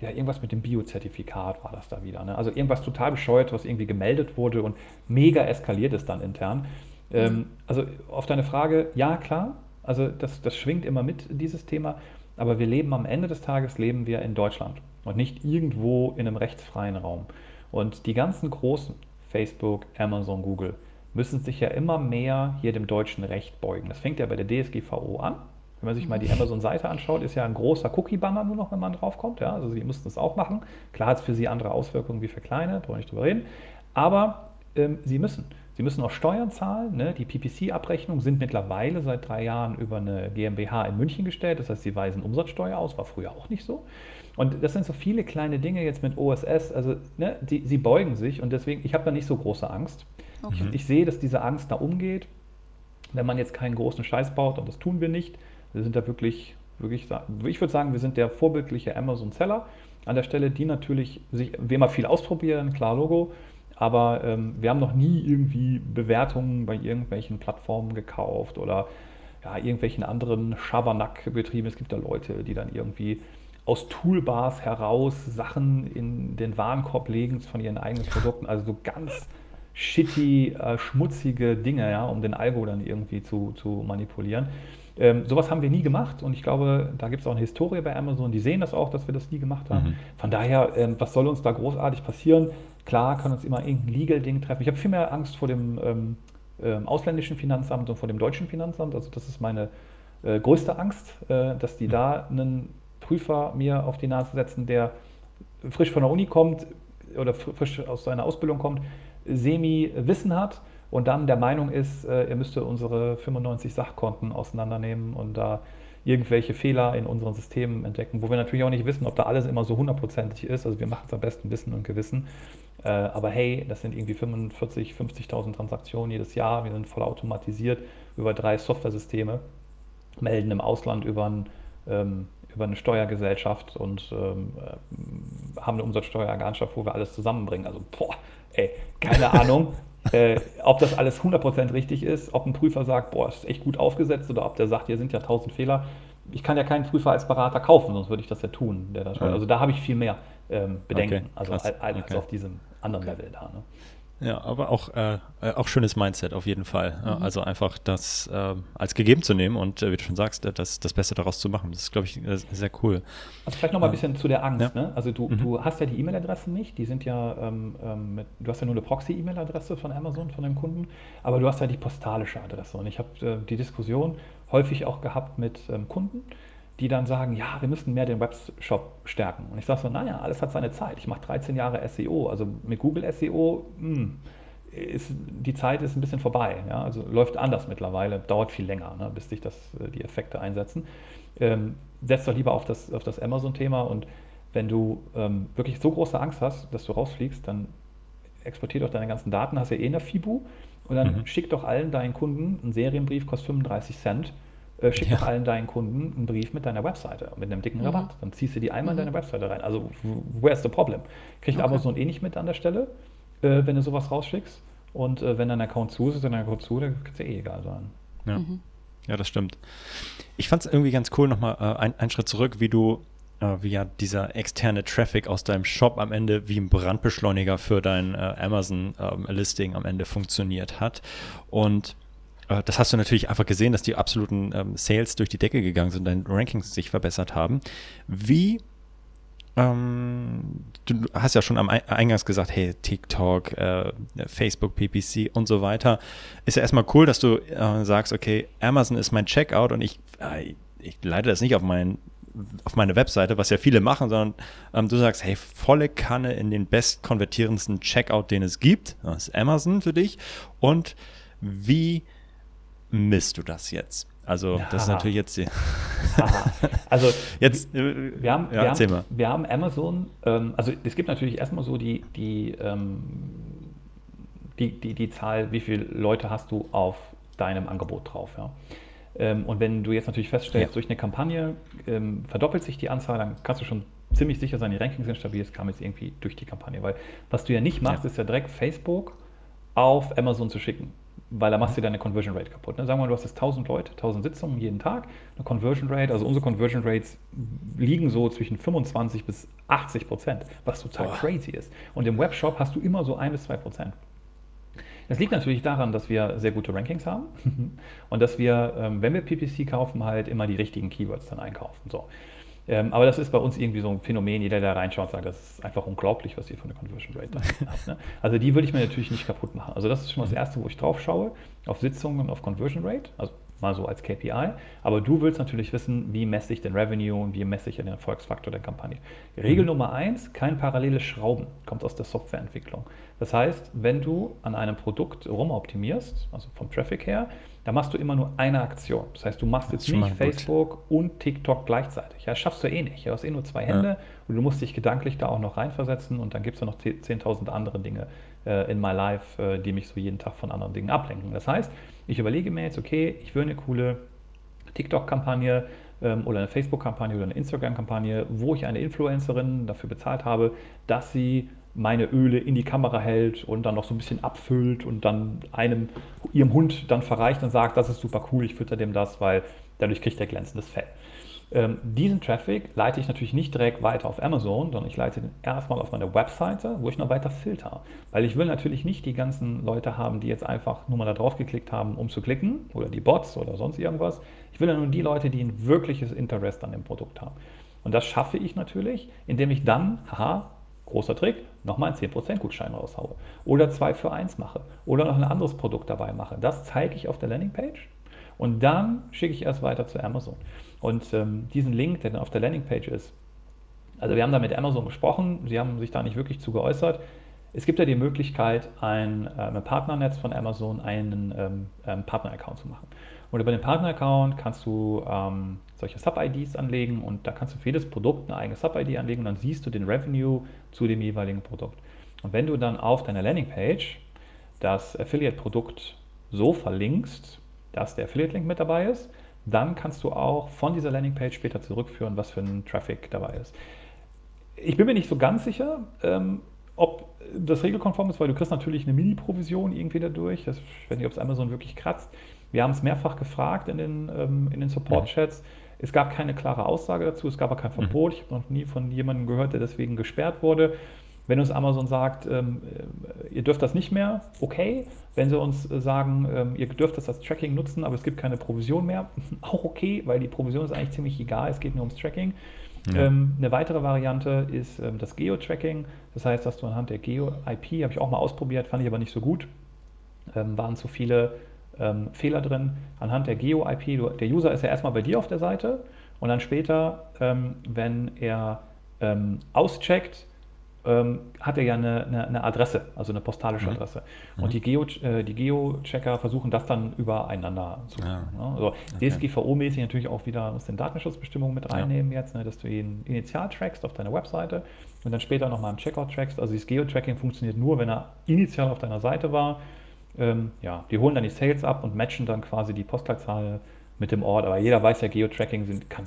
ja irgendwas mit dem Biozertifikat war das da wieder. Ne? Also irgendwas total bescheuert, was irgendwie gemeldet wurde und mega eskaliert ist dann intern. Ähm, also auf deine Frage, ja klar, also das, das schwingt immer mit, dieses Thema. Aber wir leben am Ende des Tages, leben wir in Deutschland und nicht irgendwo in einem rechtsfreien Raum. Und die ganzen großen, Facebook, Amazon, Google, müssen sich ja immer mehr hier dem deutschen Recht beugen. Das fängt ja bei der DSGVO an. Wenn man sich mal die Amazon-Seite anschaut, ist ja ein großer Cookie-Banner nur noch, wenn man draufkommt. Ja? Also sie mussten es auch machen. Klar hat es für sie andere Auswirkungen wie für kleine, brauche ich nicht drüber reden. Aber ähm, sie müssen. Sie müssen auch Steuern zahlen. Ne? Die PPC-Abrechnungen sind mittlerweile seit drei Jahren über eine GmbH in München gestellt. Das heißt, sie weisen Umsatzsteuer aus, war früher auch nicht so. Und das sind so viele kleine Dinge jetzt mit OSS. Also ne, die, sie beugen sich und deswegen, ich habe da nicht so große Angst. Okay. Ich, ich sehe, dass diese Angst da umgeht, wenn man jetzt keinen großen Scheiß baut, und das tun wir nicht. Wir sind da wirklich, wirklich, ich würde sagen, wir sind der vorbildliche Amazon-Seller an der Stelle, die natürlich sich, wir immer viel ausprobieren, klar Logo, aber ähm, wir haben noch nie irgendwie Bewertungen bei irgendwelchen Plattformen gekauft oder ja, irgendwelchen anderen Schabernack betrieben. Es gibt da Leute, die dann irgendwie aus Toolbars heraus Sachen in den Warenkorb legen von ihren eigenen Produkten. Also so ganz shitty, äh, schmutzige Dinge, ja, um den Algo dann irgendwie zu, zu manipulieren. Ähm, sowas haben wir nie gemacht und ich glaube, da gibt es auch eine Historie bei Amazon, die sehen das auch, dass wir das nie gemacht haben. Mhm. Von daher, ähm, was soll uns da großartig passieren? Klar kann uns immer irgendein Legal-Ding treffen. Ich habe viel mehr Angst vor dem ähm, ähm, ausländischen Finanzamt und vor dem deutschen Finanzamt. Also das ist meine äh, größte Angst, äh, dass die mhm. da einen Prüfer mir auf die Nase setzen, der frisch von der Uni kommt oder frisch aus seiner Ausbildung kommt, Semi-Wissen hat und dann der Meinung ist, äh, er müsste unsere 95 Sachkonten auseinandernehmen und da irgendwelche Fehler in unseren Systemen entdecken, wo wir natürlich auch nicht wissen, ob da alles immer so hundertprozentig ist. Also wir machen es am besten Wissen und Gewissen. Äh, aber hey, das sind irgendwie 45, 50.000 Transaktionen jedes Jahr. Wir sind voll automatisiert über drei Software-Systeme, melden im Ausland über ein ähm, über eine Steuergesellschaft und ähm, äh, haben eine Umsatzsteueraganschaft, wo wir alles zusammenbringen. Also, boah, ey, keine Ahnung, äh, ob das alles 100% richtig ist, ob ein Prüfer sagt, boah, ist echt gut aufgesetzt oder ob der sagt, hier sind ja tausend Fehler. Ich kann ja keinen Prüfer als Berater kaufen, sonst würde ich das ja tun. Das ja. Also da habe ich viel mehr ähm, Bedenken, okay, also als, als okay. auf diesem anderen okay. Level da. Ne? Ja, aber auch, äh, äh, auch schönes Mindset auf jeden Fall. Mhm. Also einfach das äh, als gegeben zu nehmen und äh, wie du schon sagst, äh, das, das Beste daraus zu machen. Das ist, glaube ich, äh, sehr cool. Also vielleicht noch mal ein bisschen zu der Angst. Ja. Ne? Also du, mhm. du hast ja die E-Mail-Adressen nicht, die sind ja, ähm, ähm, mit, du hast ja nur eine Proxy-E-Mail-Adresse von Amazon, von deinem Kunden, aber du hast ja die postalische Adresse. Und ich habe die Diskussion häufig auch gehabt mit ähm, Kunden, die dann sagen, ja, wir müssen mehr den Webshop stärken. Und ich sage so, naja, alles hat seine Zeit. Ich mache 13 Jahre SEO, also mit Google SEO, mh, hm, ist, die Zeit ist ein bisschen vorbei. Ja? Also läuft anders mittlerweile, dauert viel länger, ne, bis sich das, äh, die Effekte einsetzen. Ähm, setz doch lieber auf das, auf das Amazon-Thema und wenn du ähm, wirklich so große Angst hast, dass du rausfliegst, dann exportier doch deine ganzen Daten, hast ja eh eine FIBU und dann mhm. schick doch allen deinen Kunden, ein Serienbrief kostet 35 Cent, äh, schick ja. doch allen deinen Kunden einen Brief mit deiner Webseite, mit einem dicken mhm. Rabatt. Dann ziehst du die einmal mhm. in deine Webseite rein. Also, where's the problem? Kriegt okay. Amazon eh nicht mit an der Stelle, äh, wenn du sowas rausschickst. Und äh, wenn dein Account zu ist, ist dein Account zu, dann kann es ja eh egal sein. Ja. Mhm. ja, das stimmt. Ich fand es irgendwie ganz cool, nochmal äh, ein, einen Schritt zurück, wie du äh, wie ja dieser externe Traffic aus deinem Shop am Ende wie ein Brandbeschleuniger für dein äh, Amazon-Listing ähm, am Ende funktioniert hat. Und das hast du natürlich einfach gesehen, dass die absoluten ähm, Sales durch die Decke gegangen sind, deine Rankings sich verbessert haben. Wie ähm, du hast ja schon am Eingangs gesagt, hey, TikTok, äh, Facebook, PPC und so weiter. Ist ja erstmal cool, dass du äh, sagst, okay, Amazon ist mein Checkout und ich, äh, ich leite das nicht auf, mein, auf meine Webseite, was ja viele machen, sondern ähm, du sagst, hey, volle Kanne in den best konvertierendsten Checkout, den es gibt. Das ist Amazon für dich. Und wie misst du das jetzt? Also, ja. das ist natürlich jetzt die. also, jetzt, äh, wir haben, ja, wir, haben, wir haben Amazon, ähm, also es gibt natürlich erstmal so die, die, ähm, die, die, die Zahl, wie viele Leute hast du auf deinem Angebot drauf. Ja? Ähm, und wenn du jetzt natürlich feststellst, ja. durch eine Kampagne ähm, verdoppelt sich die Anzahl, dann kannst du schon ziemlich sicher sein, die Rankings sind stabil, es kam jetzt irgendwie durch die Kampagne. Weil was du ja nicht machst, ist ja direkt Facebook auf Amazon zu schicken weil da machst du deine Conversion Rate kaputt. Ne? Sagen wir mal, du hast jetzt 1000 Leute, 1000 Sitzungen jeden Tag, eine Conversion Rate, also unsere Conversion Rates liegen so zwischen 25 bis 80 Prozent, was total Boah. crazy ist. Und im Webshop hast du immer so 1 bis 2 Prozent. Das liegt natürlich daran, dass wir sehr gute Rankings haben und dass wir, ähm, wenn wir PPC kaufen, halt immer die richtigen Keywords dann einkaufen. So. Ähm, aber das ist bei uns irgendwie so ein Phänomen. Jeder, der reinschaut, sagt, das ist einfach unglaublich, was ihr von der Conversion Rate habt. Ne? Also die würde ich mir natürlich nicht kaputt machen. Also das ist schon mal das mhm. Erste, wo ich drauf schaue, auf Sitzungen und auf Conversion Rate. Also mal so als KPI. Aber du willst natürlich wissen, wie messe ich den Revenue und wie messe ich den Erfolgsfaktor der Kampagne. Regel mhm. Nummer eins, kein paralleles Schrauben, kommt aus der Softwareentwicklung. Das heißt, wenn du an einem Produkt rumoptimierst, also vom Traffic her, da machst du immer nur eine Aktion. Das heißt, du machst jetzt nicht Facebook und TikTok gleichzeitig. Ja, das schaffst du eh nicht. Du hast eh nur zwei Hände ja. und du musst dich gedanklich da auch noch reinversetzen und dann gibt es ja noch 10.000 andere Dinge äh, in my life, äh, die mich so jeden Tag von anderen Dingen ablenken. Das heißt, ich überlege mir jetzt, okay, ich will eine coole TikTok-Kampagne ähm, oder eine Facebook-Kampagne oder eine Instagram-Kampagne, wo ich eine Influencerin dafür bezahlt habe, dass sie meine Öle in die Kamera hält und dann noch so ein bisschen abfüllt und dann einem, ihrem Hund dann verreicht und sagt, das ist super cool, ich fütter dem das, weil dadurch kriegt er glänzendes Fell. Ähm, diesen Traffic leite ich natürlich nicht direkt weiter auf Amazon, sondern ich leite den erstmal auf meine Webseite, wo ich noch weiter filter. Weil ich will natürlich nicht die ganzen Leute haben, die jetzt einfach nur mal da drauf geklickt haben, um zu klicken, oder die Bots oder sonst irgendwas. Ich will ja nur die Leute, die ein wirkliches Interesse an dem Produkt haben. Und das schaffe ich natürlich, indem ich dann, haha, großer Trick, nochmal einen 10% Gutschein raushaue. Oder 2 für 1 mache. Oder noch ein anderes Produkt dabei mache. Das zeige ich auf der Landingpage und dann schicke ich erst weiter zu Amazon. Und ähm, diesen Link, der dann auf der Landingpage ist, also wir haben da mit Amazon gesprochen, sie haben sich da nicht wirklich zu geäußert. Es gibt ja die Möglichkeit, ein, äh, Partnernetz von Amazon einen ähm, ähm, Partner-Account zu machen. Und über den Partner-Account kannst du ähm, solche Sub-IDs anlegen und da kannst du für jedes Produkt eine eigene Sub-ID anlegen und dann siehst du den Revenue zu dem jeweiligen Produkt. Und wenn du dann auf deiner Landingpage das Affiliate-Produkt so verlinkst, dass der Affiliate-Link mit dabei ist, dann kannst du auch von dieser Landingpage später zurückführen, was für ein Traffic dabei ist. Ich bin mir nicht so ganz sicher, ähm, ob das regelkonform ist, weil du kriegst natürlich eine Mini-Provision irgendwie dadurch. Das, ich weiß nicht, ob es Amazon wirklich kratzt. Wir haben es mehrfach gefragt in den, ähm, den Support-Chats. Es gab keine klare Aussage dazu, es gab auch kein mhm. Verbot. Ich habe noch nie von jemandem gehört, der deswegen gesperrt wurde. Wenn uns Amazon sagt, ähm, äh, ihr dürft das nicht mehr, okay. Wenn sie uns äh, sagen, ähm, ihr dürft das als Tracking nutzen, aber es gibt keine Provision mehr, auch okay, weil die Provision ist eigentlich ziemlich egal, es geht nur ums Tracking. Ja. Ähm, eine weitere Variante ist ähm, das Geo-Tracking. Das heißt, dass du anhand der Geo-IP, habe ich auch mal ausprobiert, fand ich aber nicht so gut, ähm, waren zu viele ähm, Fehler drin. Anhand der Geo-IP, der User ist ja erstmal bei dir auf der Seite und dann später, wenn er auscheckt, ähm, hat er ja eine, eine, eine, Adresse, also eine postalische mhm. Adresse. Und mhm. die, Geo, äh, die Geo-Checker versuchen das dann übereinander zu machen. Ja. Ne? Also okay. DSGVO-mäßig natürlich auch wieder muss den Datenschutzbestimmungen mit reinnehmen ja. jetzt, ne, dass du ihn initial trackst auf deiner Webseite und dann später nochmal im Checkout trackst. Also das Geo-Tracking funktioniert nur, wenn er initial auf deiner Seite war. Ähm, ja, die holen dann die Sales ab und matchen dann quasi die Postleitzahl mit dem Ort. Aber jeder weiß ja, Geo-Tracking kann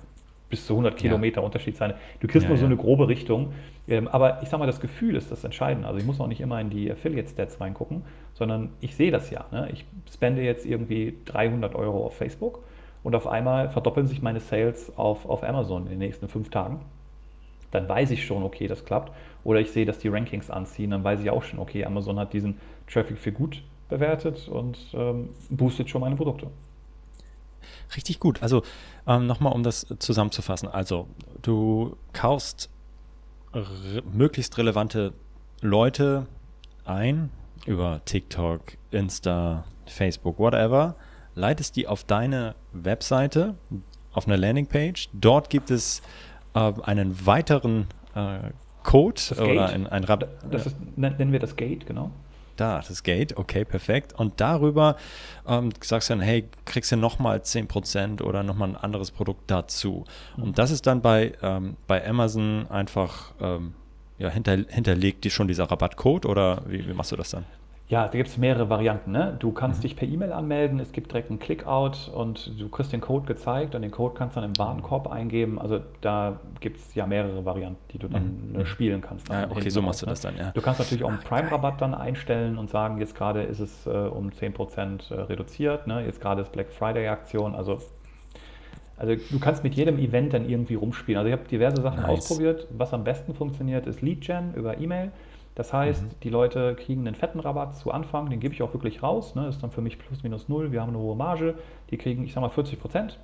bis zu 100 Kilometer ja. Unterschied sein. Du kriegst ja, nur so eine grobe Richtung. Ähm, aber ich sag mal, das Gefühl ist das Entscheidende. Also ich muss auch nicht immer in die Affiliate-Stats reingucken, sondern ich sehe das ja. Ne? Ich spende jetzt irgendwie 300 Euro auf Facebook und auf einmal verdoppeln sich meine Sales auf, auf Amazon in den nächsten fünf Tagen. dann weiß ich schon, okay, das klappt. Oder ich sehe, dass die Rankings anziehen, dann weiß ich auch schon, okay, Amazon hat diesen Traffic für gut bewertet und ähm, boostet schon meine Produkte. Richtig gut. Also ähm, nochmal, um das zusammenzufassen. Also du kaufst re möglichst relevante Leute ein über TikTok, Insta, Facebook, whatever, leitest die auf deine Webseite, auf eine Landingpage. Dort gibt es äh, einen weiteren äh, Code oder ein, ein Rab Das ist, nennen wir das Gate, genau. Da, das Gate, okay, perfekt. Und darüber ähm, sagst du dann, hey, kriegst du nochmal 10% oder nochmal ein anderes Produkt dazu. Mhm. Und das ist dann bei, ähm, bei Amazon einfach ähm, ja, hinter, hinterlegt die schon dieser Rabattcode oder wie, wie machst du das dann? Ja, da gibt es mehrere Varianten. Ne? Du kannst mhm. dich per E-Mail anmelden, es gibt direkt einen Clickout und du kriegst den Code gezeigt und den Code kannst du dann im Warenkorb eingeben. Also da gibt es ja mehrere Varianten, die du dann mhm. spielen kannst. Ja, okay, so machst du das dann, ja. Du kannst natürlich auch einen Prime-Rabatt dann einstellen und sagen, jetzt gerade ist es äh, um 10% äh, reduziert, ne? jetzt gerade ist Black Friday-Aktion, also also du kannst mit jedem Event dann irgendwie rumspielen. Also ich habe diverse Sachen nice. ausprobiert. Was am besten funktioniert, ist Lead Gen über E-Mail. Das heißt, mhm. die Leute kriegen einen fetten Rabatt zu Anfang, den gebe ich auch wirklich raus. Ne? Ist dann für mich plus minus null. Wir haben eine hohe Marge. Die kriegen, ich sag mal, 40 Prozent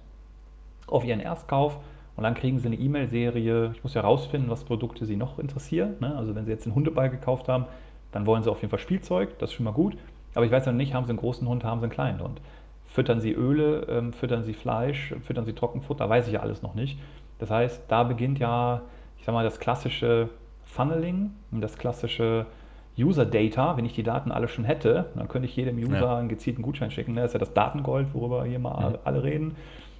auf ihren Erstkauf. Und dann kriegen sie eine E-Mail-Serie. Ich muss ja rausfinden, was Produkte sie noch interessieren. Ne? Also wenn sie jetzt einen Hundeball gekauft haben, dann wollen sie auf jeden Fall Spielzeug. Das ist schon mal gut. Aber ich weiß ja nicht, haben sie einen großen Hund, haben sie einen kleinen Hund. Füttern sie Öle, ähm, füttern sie Fleisch, füttern sie Trockenfutter, weiß ich ja alles noch nicht. Das heißt, da beginnt ja, ich sag mal, das klassische Funneling, das klassische User Data, wenn ich die Daten alle schon hätte, dann könnte ich jedem User ja. einen gezielten Gutschein schicken. Das ist ja das Datengold, worüber hier mal mhm. alle reden.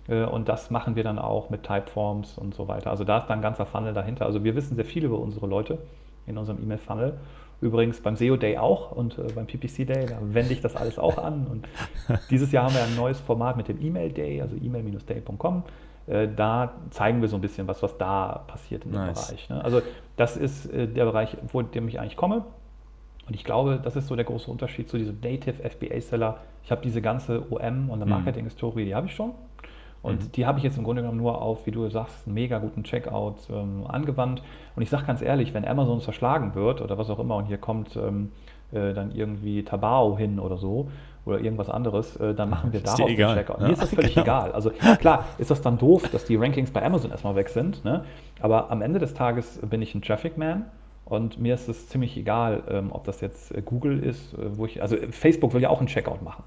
Äh, und das machen wir dann auch mit Typeforms und so weiter. Also da ist dann ein ganzer Funnel dahinter. Also wir wissen sehr viel über unsere Leute in unserem E-Mail-Funnel. Übrigens beim SEO Day auch und äh, beim PPC Day, da wende ich das alles auch an. Und dieses Jahr haben wir ein neues Format mit dem E-Mail Day, also email-day.com. Äh, da zeigen wir so ein bisschen was, was da passiert in dem nice. Bereich. Ne? Also das ist äh, der Bereich, wo dem ich eigentlich komme. Und ich glaube, das ist so der große Unterschied zu diesem Native FBA-Seller. Ich habe diese ganze OM und eine mhm. Marketing-Historie, die habe ich schon. Und mhm. die habe ich jetzt im Grunde genommen nur auf, wie du sagst, einen mega guten Checkout ähm, angewandt. Und ich sage ganz ehrlich, wenn Amazon zerschlagen wird oder was auch immer und hier kommt ähm, äh, dann irgendwie Tabao hin oder so, oder irgendwas anderes, äh, dann machen wir darauf den Checkout. Mir ist das völlig genau. egal. Also klar, ist das dann doof, dass die Rankings bei Amazon erstmal weg sind, ne? aber am Ende des Tages bin ich ein Traffic Man und mir ist es ziemlich egal, ähm, ob das jetzt äh, Google ist, äh, wo ich, also Facebook will ja auch einen Checkout machen.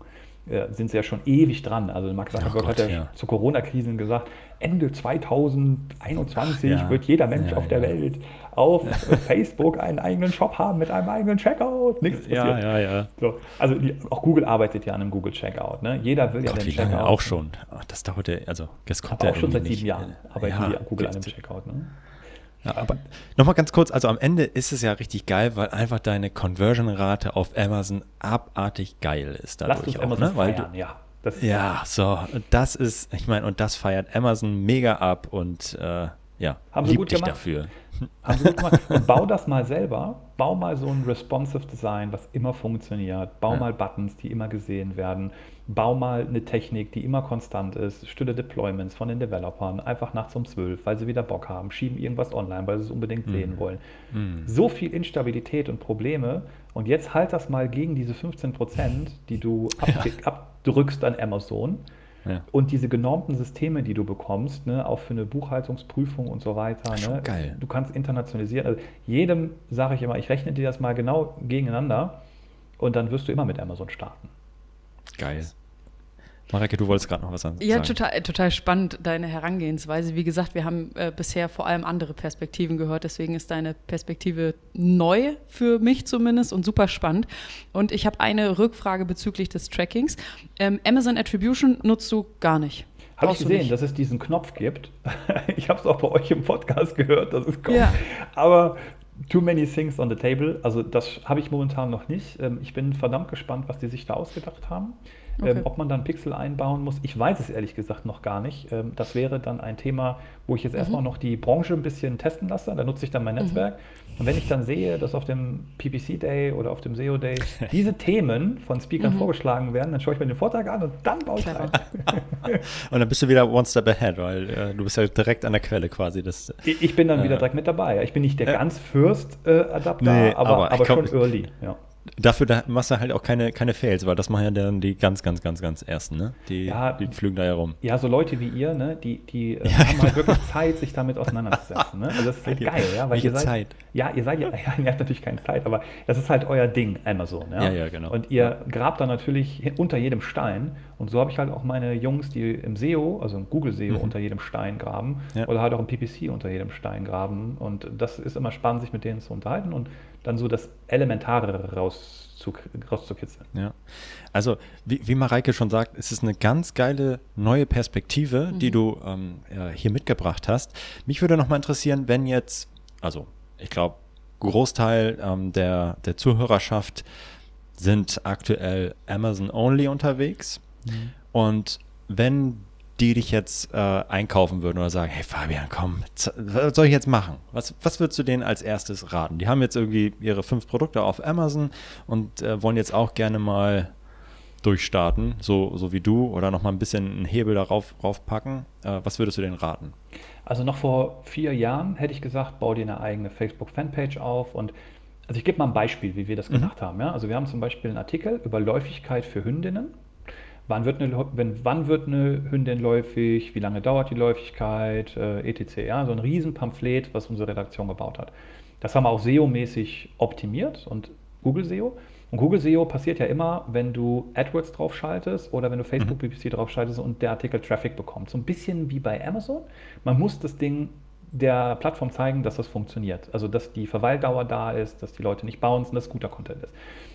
Äh, sind sie ja schon ewig dran. Also Mark Zuckerberg hat ja, ja. zur Corona-Krise gesagt, Ende 2021 ja. wird jeder Mensch ja, auf der Welt auf Facebook einen eigenen Shop haben mit einem eigenen Checkout. Nichts passiert. Ja, ja, ja. So, also die, auch Google arbeitet ja an einem Google Checkout. Ne? Jeder will ja Gott, den wie Checkout. Lange auch schon. Das dauert ja, also das kommt Aber ja auch schon seit sieben Jahren arbeiten die Google an einem Checkout. Ne? Ja, aber nochmal ganz kurz, also am Ende ist es ja richtig geil, weil einfach deine Conversion-Rate auf Amazon abartig geil ist. Dadurch auch, Amazon ne? weil du, ja. Das ja, so, das ist, ich meine, und das feiert Amazon mega ab und äh, ja, Haben sie gut dich gemacht. dafür. Haben sie gut gemacht. Und bau das mal selber, bau mal so ein responsive Design, was immer funktioniert, bau ja. mal Buttons, die immer gesehen werden, bau mal eine Technik, die immer konstant ist, stille Deployments von den Developern, einfach nachts um 12, weil sie wieder Bock haben, schieben irgendwas online, weil sie es unbedingt mhm. sehen wollen. Mhm. So viel Instabilität und Probleme und jetzt halt das mal gegen diese 15 Prozent, die du ja. abdrückst an Amazon. Ja. Und diese genormten Systeme, die du bekommst, ne, auch für eine Buchhaltungsprüfung und so weiter, ne, geil. du kannst internationalisieren. Also jedem sage ich immer, ich rechne dir das mal genau gegeneinander und dann wirst du immer mit Amazon starten. Geil. Mareke, du wolltest gerade noch was sagen. Ja, total, total spannend, deine Herangehensweise. Wie gesagt, wir haben äh, bisher vor allem andere Perspektiven gehört, deswegen ist deine Perspektive neu für mich zumindest und super spannend. Und ich habe eine Rückfrage bezüglich des Trackings. Ähm, Amazon Attribution nutzt du gar nicht. Habe ich gesehen, dass es diesen Knopf gibt. ich habe es auch bei euch im Podcast gehört, dass es kommt. Ja. Aber Too many things on the table. Also das habe ich momentan noch nicht. Ähm, ich bin verdammt gespannt, was die sich da ausgedacht haben. Ähm, Okay. ob man dann Pixel einbauen muss, ich weiß es ehrlich gesagt noch gar nicht. Ähm, das wäre dann ein Thema, wo ich jetzt erstmal noch die Branche ein bisschen testen lasse. Da nutze ich dann mein Netzwerk. Und wenn ich dann sehe, dass auf dem PPC Day oder auf dem SEO Day diese Themen von Speakern vorgeschlagen werden, dann schaue ich mir den Vortrag an und dann baue ich rein. Und dann bist du wieder one step ahead, weil äh, du bist ja direkt an der Quelle quasi. Das, Ich ich bin dann wieder Äh. direkt mit dabei. Ich bin nicht der ganz First-Adapter, Nee, aber, aber aber, glaub, schon early. Ja. Dafür da machst du halt auch keine, keine Fails, weil das machen ja dann die ganz, ganz, ganz, ganz Ersten, ne? Die, Ja. die fliegen da ja rum. Ja, so Leute wie ihr, ne, die, die äh, haben halt wirklich Zeit, sich damit auseinanderzusetzen. Ne? Also das ist halt geil, ja. Weil ihr seid, Zeit? Ja, ihr seid ja, ja, ihr habt natürlich keine Zeit, aber das ist halt euer Ding, Amazon. Ja, Ja, ja, genau. Und ihr grabt da natürlich unter jedem Stein. Und so habe ich halt auch meine Jungs, die im SEO, also im Google SEO, unter jedem Stein graben Mhm. Ja. oder halt auch im PPC unter jedem Stein graben. Und das ist immer spannend, sich mit denen zu unterhalten und dann so das Elementare rauszu, rauszukitzeln. Ja. Also, wie, wie Mareike schon sagt, es ist eine ganz geile neue Perspektive, die du ähm, ja, hier mitgebracht hast. Mich würde nochmal interessieren, wenn jetzt, also ich glaube, Großteil ähm, der, der Zuhörerschaft sind aktuell Amazon-only unterwegs. Und wenn die dich jetzt äh, einkaufen würden oder sagen, hey Fabian, komm, was soll ich jetzt machen? Was, was würdest du denen als erstes raten? Die haben jetzt irgendwie ihre fünf Produkte auf Amazon und äh, wollen jetzt auch gerne mal durchstarten, so, so wie du, oder noch mal ein bisschen einen Hebel darauf raufpacken. Äh, was würdest du denen raten? Also noch vor vier Jahren hätte ich gesagt, bau dir eine eigene Facebook-Fanpage auf und also ich gebe mal ein Beispiel, wie wir das gemacht haben. Ja? Also wir haben zum Beispiel einen Artikel über Läufigkeit für Hündinnen. Wann wird, eine, wenn, wann wird eine Hündin läufig? Wie lange dauert die Läufigkeit? Äh, etc. Ja? So ein riesen Pamphlet, was unsere Redaktion gebaut hat. Das haben wir auch SEO-mäßig optimiert und Google SEO. Und Google SEO passiert ja immer, wenn du AdWords draufschaltest oder wenn du Facebook PPC draufschaltest und der Artikel Traffic bekommt. So ein bisschen wie bei Amazon. Man muss das Ding der Plattform zeigen, dass das funktioniert. Also, dass die Verweildauer da ist, dass die Leute nicht bouncen, dass guter Content ist.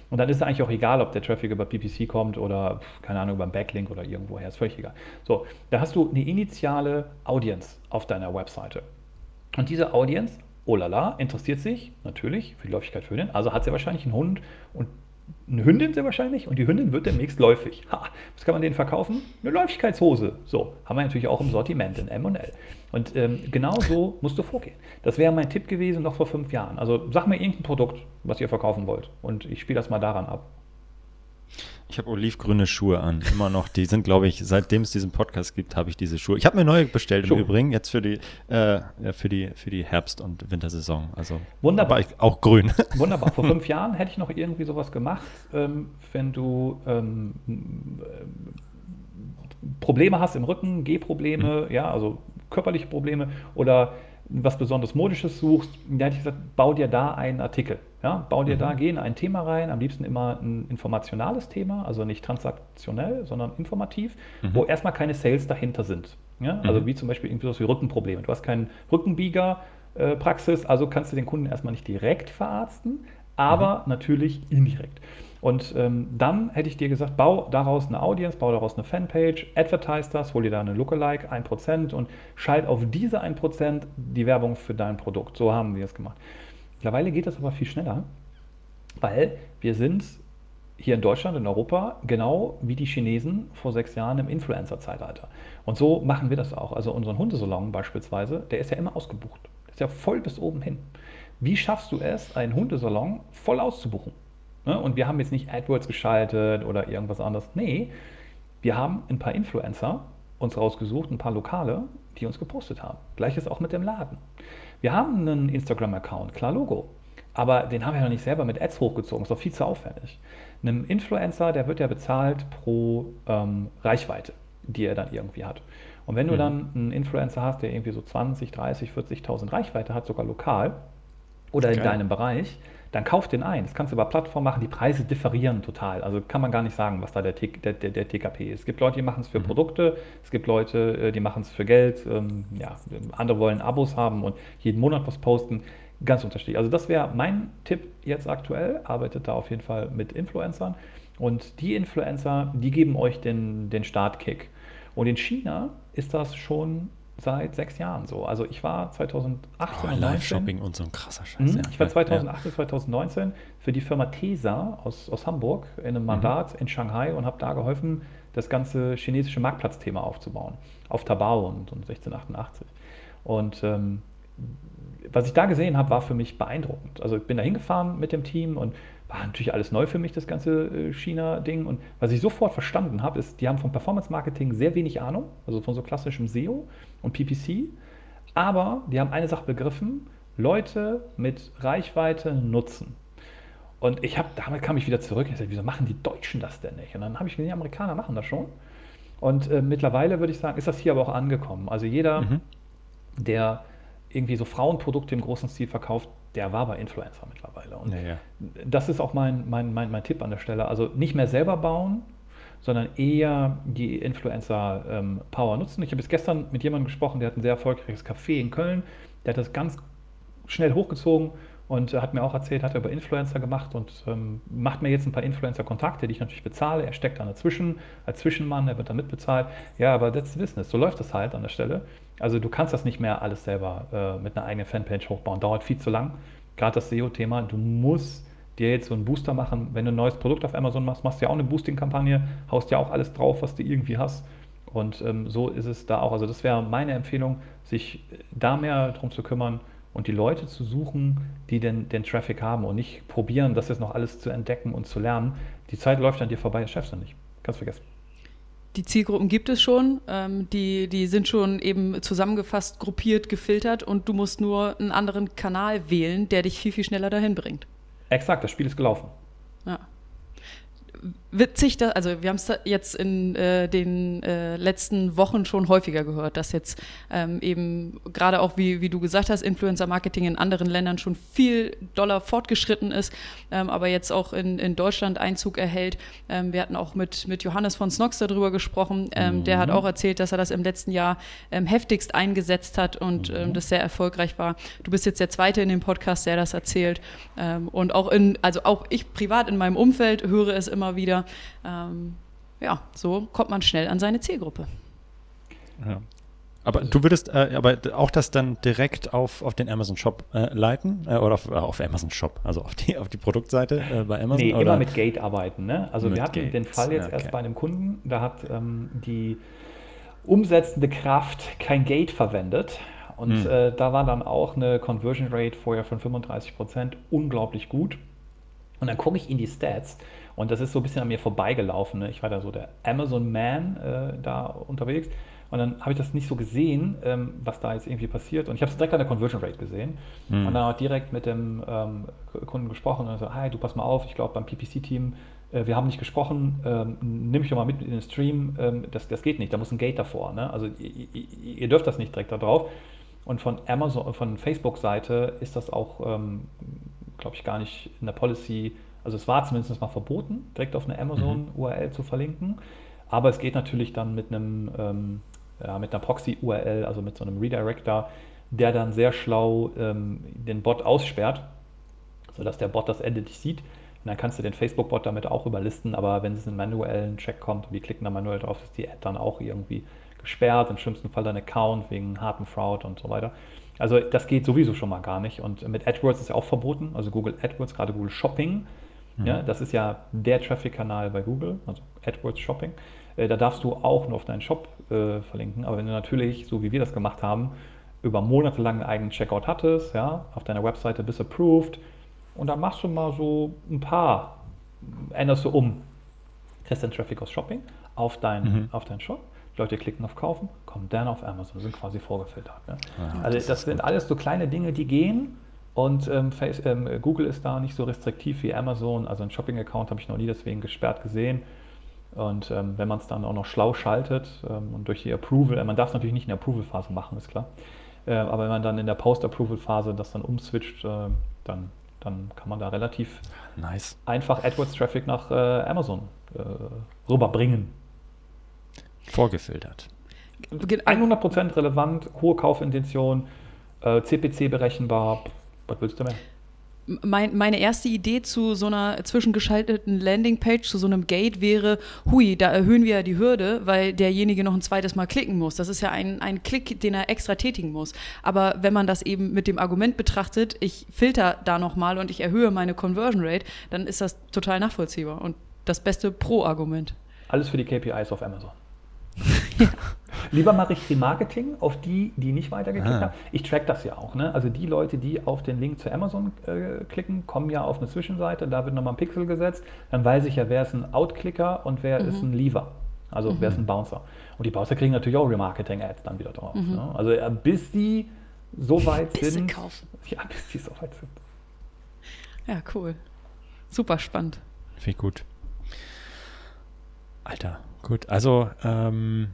Und dann ist es eigentlich auch egal, ob der Traffic über PPC kommt oder, keine Ahnung, über einen Backlink oder irgendwoher. Ist völlig egal. So, da hast du eine initiale Audience auf deiner Webseite. Und diese Audience, oh la la, interessiert sich natürlich für die Läufigkeit für Hündin. Also hat sie wahrscheinlich einen Hund und eine Hündin sehr wahrscheinlich und die Hündin wird demnächst läufig. Ha, was kann man denen verkaufen? Eine Läufigkeitshose. So, haben wir natürlich auch im Sortiment in M&L. Und ähm, genau so musst du vorgehen. Das wäre mein Tipp gewesen noch vor fünf Jahren. Also sag mir irgendein Produkt, was ihr verkaufen wollt und ich spiele das mal daran ab. Ich habe olivgrüne Schuhe an, immer noch. Die sind, glaube ich, seitdem es diesen Podcast gibt, habe ich diese Schuhe. Ich habe mir neue bestellt Schuhe. im Übrigen, jetzt für die, äh, für die, für die Herbst- und Wintersaison. Also Wunderbar. ich, auch grün. Wunderbar. Vor fünf Jahren hätte ich noch irgendwie sowas gemacht, ähm, wenn du ähm, Probleme hast im Rücken, Gehprobleme, ja, also körperliche Probleme oder was besonders Modisches suchst, da hätte ich gesagt, bau dir da einen Artikel. Ja, bau dir da, geh in ein Thema rein, am liebsten immer ein informationales Thema, also nicht transaktionell, sondern informativ, wo erstmal keine Sales dahinter sind. Ja, also wie zum Beispiel irgendwie sowas wie Rückenprobleme. Du hast keinen Rückenbieger, äh, Praxis, also kannst du den Kunden erstmal nicht direkt verarzten, aber natürlich indirekt. Und ähm, dann hätte ich dir gesagt, bau daraus eine Audience, bau daraus eine Fanpage, advertise das, hol dir da eine Lookalike, 1% und schalt auf diese 1% die Werbung für dein Produkt. So haben wir es gemacht. Mittlerweile geht das aber viel schneller, weil wir sind hier in Deutschland, in Europa, genau wie die Chinesen vor sechs Jahren im Influencer-Zeitalter. Und so machen wir das auch. Also unseren Hundesalon beispielsweise, der ist ja immer ausgebucht. Der ist ja voll bis oben hin. Wie schaffst du es, einen Hundesalon voll auszubuchen? Ne? Und wir haben jetzt nicht AdWords geschaltet oder irgendwas anderes. Nee, wir haben ein paar Influencer uns rausgesucht, ein paar Lokale, die uns gepostet haben. Gleiches auch mit dem Laden. Wir haben einen Instagram-Account, klar Logo. Aber den haben wir noch nicht selber mit Ads hochgezogen. Ist doch viel zu aufwendig. Einem Influencer, der wird ja bezahlt pro ähm, Reichweite, die er dann irgendwie hat. Und wenn du dann einen Influencer hast, der irgendwie so 20, 30, 40.000 Reichweite hat, sogar lokal oder in deinem Bereich, dann kauf den ein. Das kannst du über Plattformen machen. Die Preise differieren total. Also kann man gar nicht sagen, was da der, T- der, der, der TKP ist. Es gibt Leute, die machen es für Produkte. Es gibt Leute, äh, die machen es für Geld. Ähm, ja, andere wollen Abos haben und jeden Monat was posten. Ganz unterschiedlich. Also das wäre mein Tipp jetzt aktuell. Arbeitet da auf jeden Fall mit Influencern. Und die Influencer, die geben euch den, den Startkick. Und in China ist das schon seit sechs Jahren so. Also ich war 2018 Oh, und 19 Live-Shopping und so ein krasser Scheiß. Mhm. ja. Ich war Ja, 2018, 2019 für die Firma TESA aus, aus Hamburg in einem Mandat in Shanghai und habe da geholfen, das ganze chinesische Marktplatzthema aufzubauen. Auf Tabao und, und 1688. Und ähm, was ich da gesehen habe, war für mich beeindruckend. Also ich bin da hingefahren mit dem Team und war natürlich alles neu für mich, das ganze äh, China-Ding. Und was ich sofort verstanden habe, ist, die haben vom Performance-Marketing sehr wenig Ahnung, also von so klassischem SEO und PPC. Aber die haben eine Sache begriffen, Leute mit Reichweite nutzen. Und ich habe, damit kam ich wieder zurück. Ich sagte, wieso machen die Deutschen das denn nicht? Und dann habe ich gesehen, die Amerikaner machen das schon. Und äh, mittlerweile würde ich sagen, ist das hier aber auch angekommen. Also jeder, Mhm. der irgendwie so Frauenprodukte im großen Stil verkauft, der war bei Influencer mittlerweile. Und Ja, ja. das ist auch mein, mein, mein, mein Tipp an der Stelle. Also nicht mehr selber bauen, sondern eher die Influencer-Power nutzen. Ich habe jetzt gestern mit jemandem gesprochen, der hat ein sehr erfolgreiches Café in Köln. Der hat das ganz schnell hochgezogen und hat mir auch erzählt, hat er über Influencer gemacht und ähm, macht mir jetzt ein paar Influencer-Kontakte, die ich natürlich bezahle. Er steckt da dazwischen als Zwischenmann, er wird da mitbezahlt. Ja, aber that's business. So läuft das halt an der Stelle. Also du kannst das nicht mehr alles selber äh, mit einer eigenen Fanpage hochbauen. Dauert viel zu lang. Gerade das SEO-Thema. Du musst dir jetzt so einen Booster machen. Wenn du ein neues Produkt auf Amazon machst, machst du ja auch eine Boosting-Kampagne, haust ja auch alles drauf, was du irgendwie hast. Und ähm, so ist es da auch. Also das wäre meine Empfehlung, sich da mehr drum zu kümmern und die Leute zu suchen, die den, den Traffic haben und nicht probieren, das jetzt noch alles zu entdecken und zu lernen. Die Zeit läuft an dir vorbei, das schaffst du nicht. Ganz vergessen. Die Zielgruppen gibt es schon, ähm, die, die sind schon eben zusammengefasst, gruppiert, gefiltert und du musst nur einen anderen Kanal wählen, der dich viel, viel schneller dahin bringt. Exakt, das Spiel ist gelaufen. Ja. Witzig, da, also wir haben es jetzt in äh, den äh, letzten Wochen schon häufiger gehört, dass jetzt ähm, eben gerade auch, wie, wie du gesagt hast, Influencer-Marketing in anderen Ländern schon viel doller fortgeschritten ist, ähm, aber jetzt auch in, in Deutschland Einzug erhält. Ähm, wir hatten auch mit, mit Johannes von Snox darüber gesprochen. Ähm, Der hat auch erzählt, dass er das im letzten Jahr ähm, heftigst eingesetzt hat und ähm, das sehr erfolgreich war. Du bist jetzt der Zweite in dem Podcast, der das erzählt. Ähm, und auch in, also auch ich privat in meinem Umfeld höre es immer wieder. Ähm, ja, so kommt man schnell an seine Zielgruppe. Ja. Aber du würdest äh, aber auch das dann direkt auf, auf den Amazon Shop äh, leiten äh, oder auf, äh, auf Amazon Shop, also auf die, auf die Produktseite äh, bei Amazon? Nee, oder? immer mit Gate arbeiten. Ne? Also Mit wir hatten den Gates, Fall jetzt erst okay. bei einem Kunden, da hat ähm, die umsetzende Kraft kein Gate verwendet. Und Hm. äh, da war dann auch eine Conversion Rate vorher von 35 Prozent unglaublich gut. Und dann gucke ich in die Stats und das ist so ein bisschen an mir vorbeigelaufen. Ne? Ich war da so der Amazon Man äh, da unterwegs und dann habe ich das nicht so gesehen, ähm, was da jetzt irgendwie passiert. Und ich habe es direkt an der Conversion Rate gesehen und dann auch direkt mit dem ähm, Kunden gesprochen und so, hi, du pass mal auf, ich glaube beim PPC-Team, äh, wir haben nicht gesprochen, ähm, nimm mich doch mal mit in den Stream, ähm, das, das geht nicht, da muss ein Gate davor. Ne? Also ihr, ihr, ihr dürft das nicht direkt da drauf. Und von Amazon, von Facebook-Seite ist das auch, ähm, glaube ich, gar nicht in der Policy, also es war zumindest mal verboten, direkt auf eine Amazon-URL zu verlinken. Aber es geht natürlich dann mit einem, ähm, ja, mit einer Proxy-URL, also mit so einem Redirector, der dann sehr schlau ähm, den Bot aussperrt, sodass der Bot das Ende nicht sieht. Und dann kannst du den Facebook-Bot damit auch überlisten, aber wenn es in einen manuellen Check kommt und die klicken da manuell drauf, ist die Ad dann auch irgendwie gesperrt, im schlimmsten Fall dein Account wegen harten Fraud und so weiter. Also das geht sowieso schon mal gar nicht. Und mit AdWords ist ja auch verboten, also Google AdWords, gerade Google Shopping, ja, das ist ja der Traffic-Kanal bei Google, also AdWords Shopping. Äh, da darfst du auch nur auf deinen Shop äh, verlinken, aber wenn du natürlich, so wie wir das gemacht haben, über Monate lang einen eigenen Checkout hattest, ja, auf deiner Webseite bist approved und dann machst du mal so ein paar, änderst du um, kriegst den Traffic aus Shopping auf deinen auf deinen Shop. Die Leute klicken auf Kaufen, kommen dann auf Amazon, sind quasi vorgefiltert. Ne? also das, sind alles so kleine Dinge, die gehen. Und ähm, Face, ähm, Google ist da nicht so restriktiv wie Amazon. Also einen Shopping-Account habe ich noch nie deswegen gesperrt gesehen. Und ähm, wenn man es dann auch noch schlau schaltet ähm, und durch die Approval, äh, man darf es natürlich nicht in der Approval-Phase machen, ist klar. Äh, aber wenn man dann in der Post-Approval-Phase das dann umswitcht, äh, dann, dann kann man da relativ Nice. einfach AdWords-Traffic nach äh, Amazon äh, rüberbringen. Vorgefiltert. 100% relevant, hohe Kaufintention, äh, CPC berechenbar. Was willst du mehr? mein, meine erste Idee zu so einer zwischengeschalteten Landingpage, zu so einem Gate wäre, hui, da erhöhen wir ja die Hürde, weil derjenige noch ein zweites Mal klicken muss. Das ist ja ein, ein Klick, den er extra tätigen muss. Aber wenn man das eben mit dem Argument betrachtet, ich filter da nochmal und ich erhöhe meine Conversion Rate, dann ist das total nachvollziehbar und das beste Pro-Argument. Alles für die KPIs auf Amazon. ja. Lieber mache ich Remarketing auf die, die nicht weitergeklickt ah. haben. Ich track das ja auch. Ne? Also die Leute, die auf den Link zu Amazon äh, klicken, kommen ja auf eine Zwischenseite. Da wird nochmal ein Pixel gesetzt. Dann weiß ich ja, wer ist ein Outklicker und wer mhm. ist ein Lever. Also mhm. wer ist ein Bouncer. Und die Bouncer kriegen natürlich auch Remarketing-Ads dann wieder drauf. Mhm. Ne? Also äh, bis die so weit bis sind. kaufen. Ja, bis die so weit sind. Ja, cool. Super spannend. Finde ich gut. Alter, gut. Also, ähm,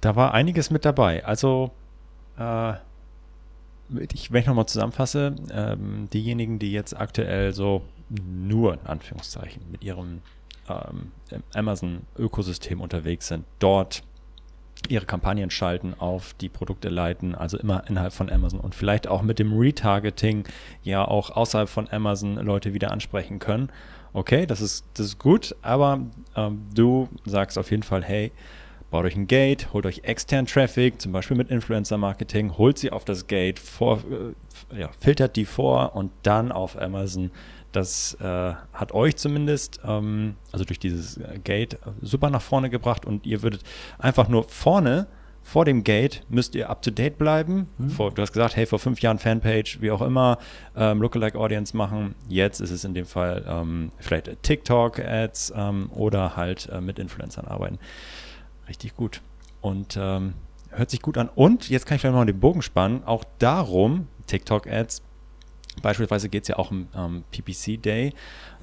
da war einiges mit dabei. Also, äh, ich, wenn ich nochmal zusammenfasse, ähm, diejenigen, die jetzt aktuell so nur in Anführungszeichen mit ihrem ähm, Amazon-Ökosystem unterwegs sind, dort ihre Kampagnen schalten, auf die Produkte leiten, also immer innerhalb von Amazon und vielleicht auch mit dem Retargeting ja auch außerhalb von Amazon Leute wieder ansprechen können. Okay, das ist, das ist gut, aber ähm, du sagst auf jeden Fall, hey, baut euch ein Gate, holt euch extern Traffic, zum Beispiel mit Influencer-Marketing, holt sie auf das Gate, vor, äh, ja, filtert die vor und dann auf Amazon. Das äh, hat euch zumindest, ähm, also durch dieses Gate, super nach vorne gebracht und ihr würdet einfach nur vorne vor dem Gate müsst ihr up to date bleiben. Mhm. Vor, du hast gesagt, hey, vor fünf Jahren Fanpage, wie auch immer, ähm, Lookalike Audience machen. Jetzt ist es in dem Fall ähm, vielleicht TikTok-Ads ähm, oder halt äh, mit Influencern arbeiten. Richtig gut. Und ähm, hört sich gut an. Und jetzt kann ich vielleicht mal den Bogen spannen. Auch darum, TikTok-Ads, beispielsweise geht es ja auch um ähm, PPC Day.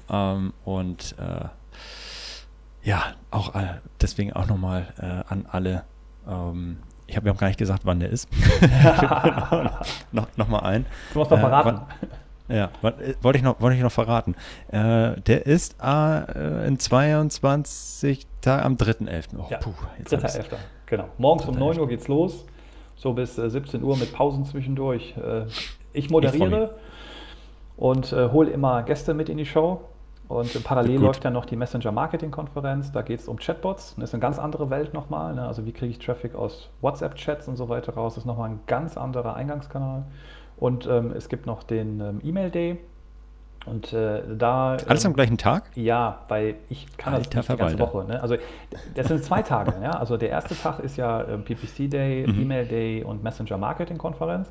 Ähm, und äh, ja, auch äh, deswegen auch nochmal äh, an alle. Ähm, ich habe ja auch gar nicht gesagt, wann der ist. noch, noch mal ein. Du hast doch verraten. Wann, ja, äh, wollte ich noch, wollte ich noch verraten. Äh, der ist äh, in 22 Tagen am 3.11. Oh, ja, 3.11. Genau. Morgens um 9 Uhr geht's los. So bis äh, 17 Uhr mit Pausen zwischendurch. Äh, ich moderiere und äh, hole immer Gäste mit in die Show. Und parallel läuft ja noch die Messenger-Marketing-Konferenz. Da geht es um Chatbots. Das ist eine ganz andere Welt nochmal. Ne? Also wie kriege ich Traffic aus WhatsApp-Chats und so weiter raus. Das ist nochmal ein ganz anderer Eingangskanal. Und ähm, es gibt noch den ähm, E-Mail-Day. Und äh, da. Alles am gleichen Tag? Ja, weil ich kann Alter, das nicht die ganze Woche. Ne? Also das sind zwei Tage. ja? Also der erste Tag ist ja äh, PPC Day, mhm. E-Mail Day und Messenger Marketing Konferenz.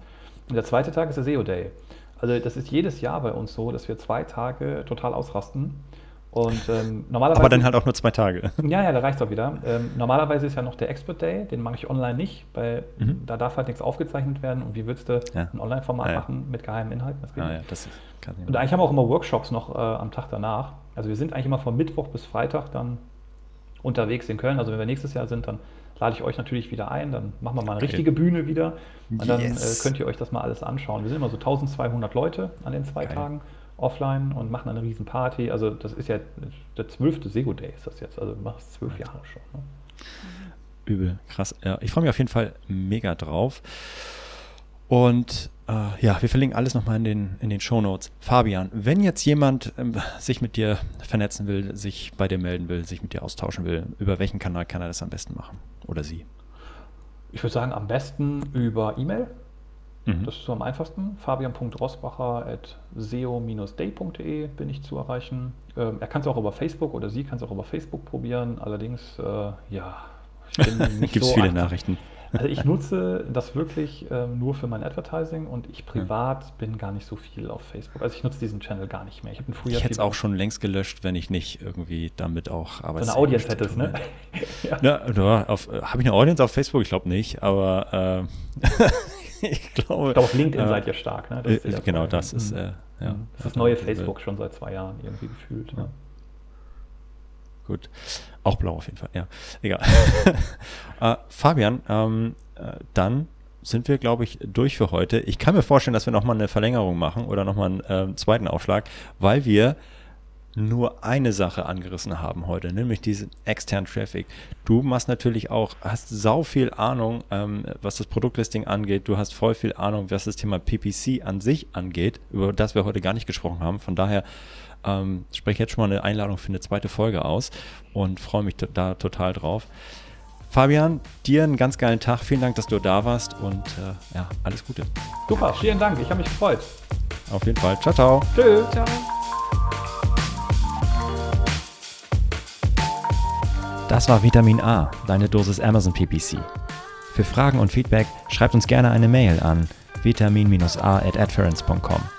Und der zweite Tag ist der SEO Day. Also das ist jedes Jahr bei uns so, dass wir zwei Tage total ausrasten. Und ähm, normalerweise. Aber dann halt auch nur zwei Tage. Ja, ja, da reicht es auch wieder. Ähm, normalerweise ist ja noch der Expert Day, den mache ich online nicht, weil mhm. da darf halt nichts aufgezeichnet werden. Und wie würdest du ja. ein Online-Format ja, ja. machen mit geheimen Inhalten? Das geht ah, ja, das kann und eigentlich haben wir auch immer Workshops noch äh, am Tag danach. Also wir sind eigentlich immer von Mittwoch bis Freitag dann unterwegs in Köln. Also wenn wir nächstes Jahr sind, dann lade ich euch natürlich wieder ein. Dann machen wir mal eine okay. richtige Bühne wieder. Und dann yes. äh, könnt ihr euch das mal alles anschauen. Wir sind immer so 1200 Leute an den zwei okay. Tagen offline und machen eine riesen Party. Also das ist ja der zwölfte Sego Day ist das jetzt. Also du machst zwölf Jahre schon. Ne? Übel, krass. Ja, ich freue mich auf jeden Fall mega drauf. Und äh, ja, wir verlinken alles nochmal in den, in den Show Notes. Fabian, wenn jetzt jemand ähm, sich mit dir vernetzen will, sich bei dir melden will, sich mit dir austauschen will, über welchen Kanal kann er das am besten machen? Oder sie? Ich würde sagen, am besten über E-Mail. Mhm. Das ist so am einfachsten. fabian.rosbacher.seo-day.de bin ich zu erreichen. Ähm, er kann es auch über Facebook oder sie kann es auch über Facebook probieren. Allerdings, äh, ja, ich bin nicht Gibt es so viele aktiv. Nachrichten. Also ich nutze das wirklich ähm, nur für mein Advertising und ich privat ja. bin gar nicht so viel auf Facebook. Also ich nutze diesen Channel gar nicht mehr. Ich, ich hätte es auch schon längst gelöscht, wenn ich nicht irgendwie damit auch arbeite. So eine Audience hättest, ne? ja. ja Habe ich eine Audience auf Facebook? Ich glaube nicht, aber äh, ich glaube. Ich glaube, auf LinkedIn äh, seid ihr stark, ne? Das äh, genau, das ist, äh, ja. Das ist das neue Facebook schon seit zwei Jahren irgendwie gefühlt. Gut. Auch blau auf jeden Fall, ja. Egal. äh, Fabian, ähm, äh, dann sind wir, glaube ich, durch für heute. Ich kann mir vorstellen, dass wir nochmal eine Verlängerung machen oder nochmal einen äh, zweiten Aufschlag, weil wir nur eine Sache angerissen haben heute, nämlich diesen externen Traffic. Du machst natürlich auch, hast sau viel Ahnung, ähm, was das Produktlisting angeht. Du hast voll viel Ahnung, was das Thema PPC an sich angeht, über das wir heute gar nicht gesprochen haben. Von daher ähm, spreche jetzt schon mal eine Einladung für eine zweite Folge aus und freue mich da total drauf. Fabian, dir einen ganz geilen Tag. Vielen Dank, dass du da warst und äh, ja, alles Gute. Super, vielen Dank. Ich habe mich gefreut. Auf jeden Fall. Ciao, ciao. Tschüss. Ciao. Das war Vitamin A, deine Dosis Amazon PPC. Für Fragen und Feedback schreibt uns gerne eine Mail an vitamin-a at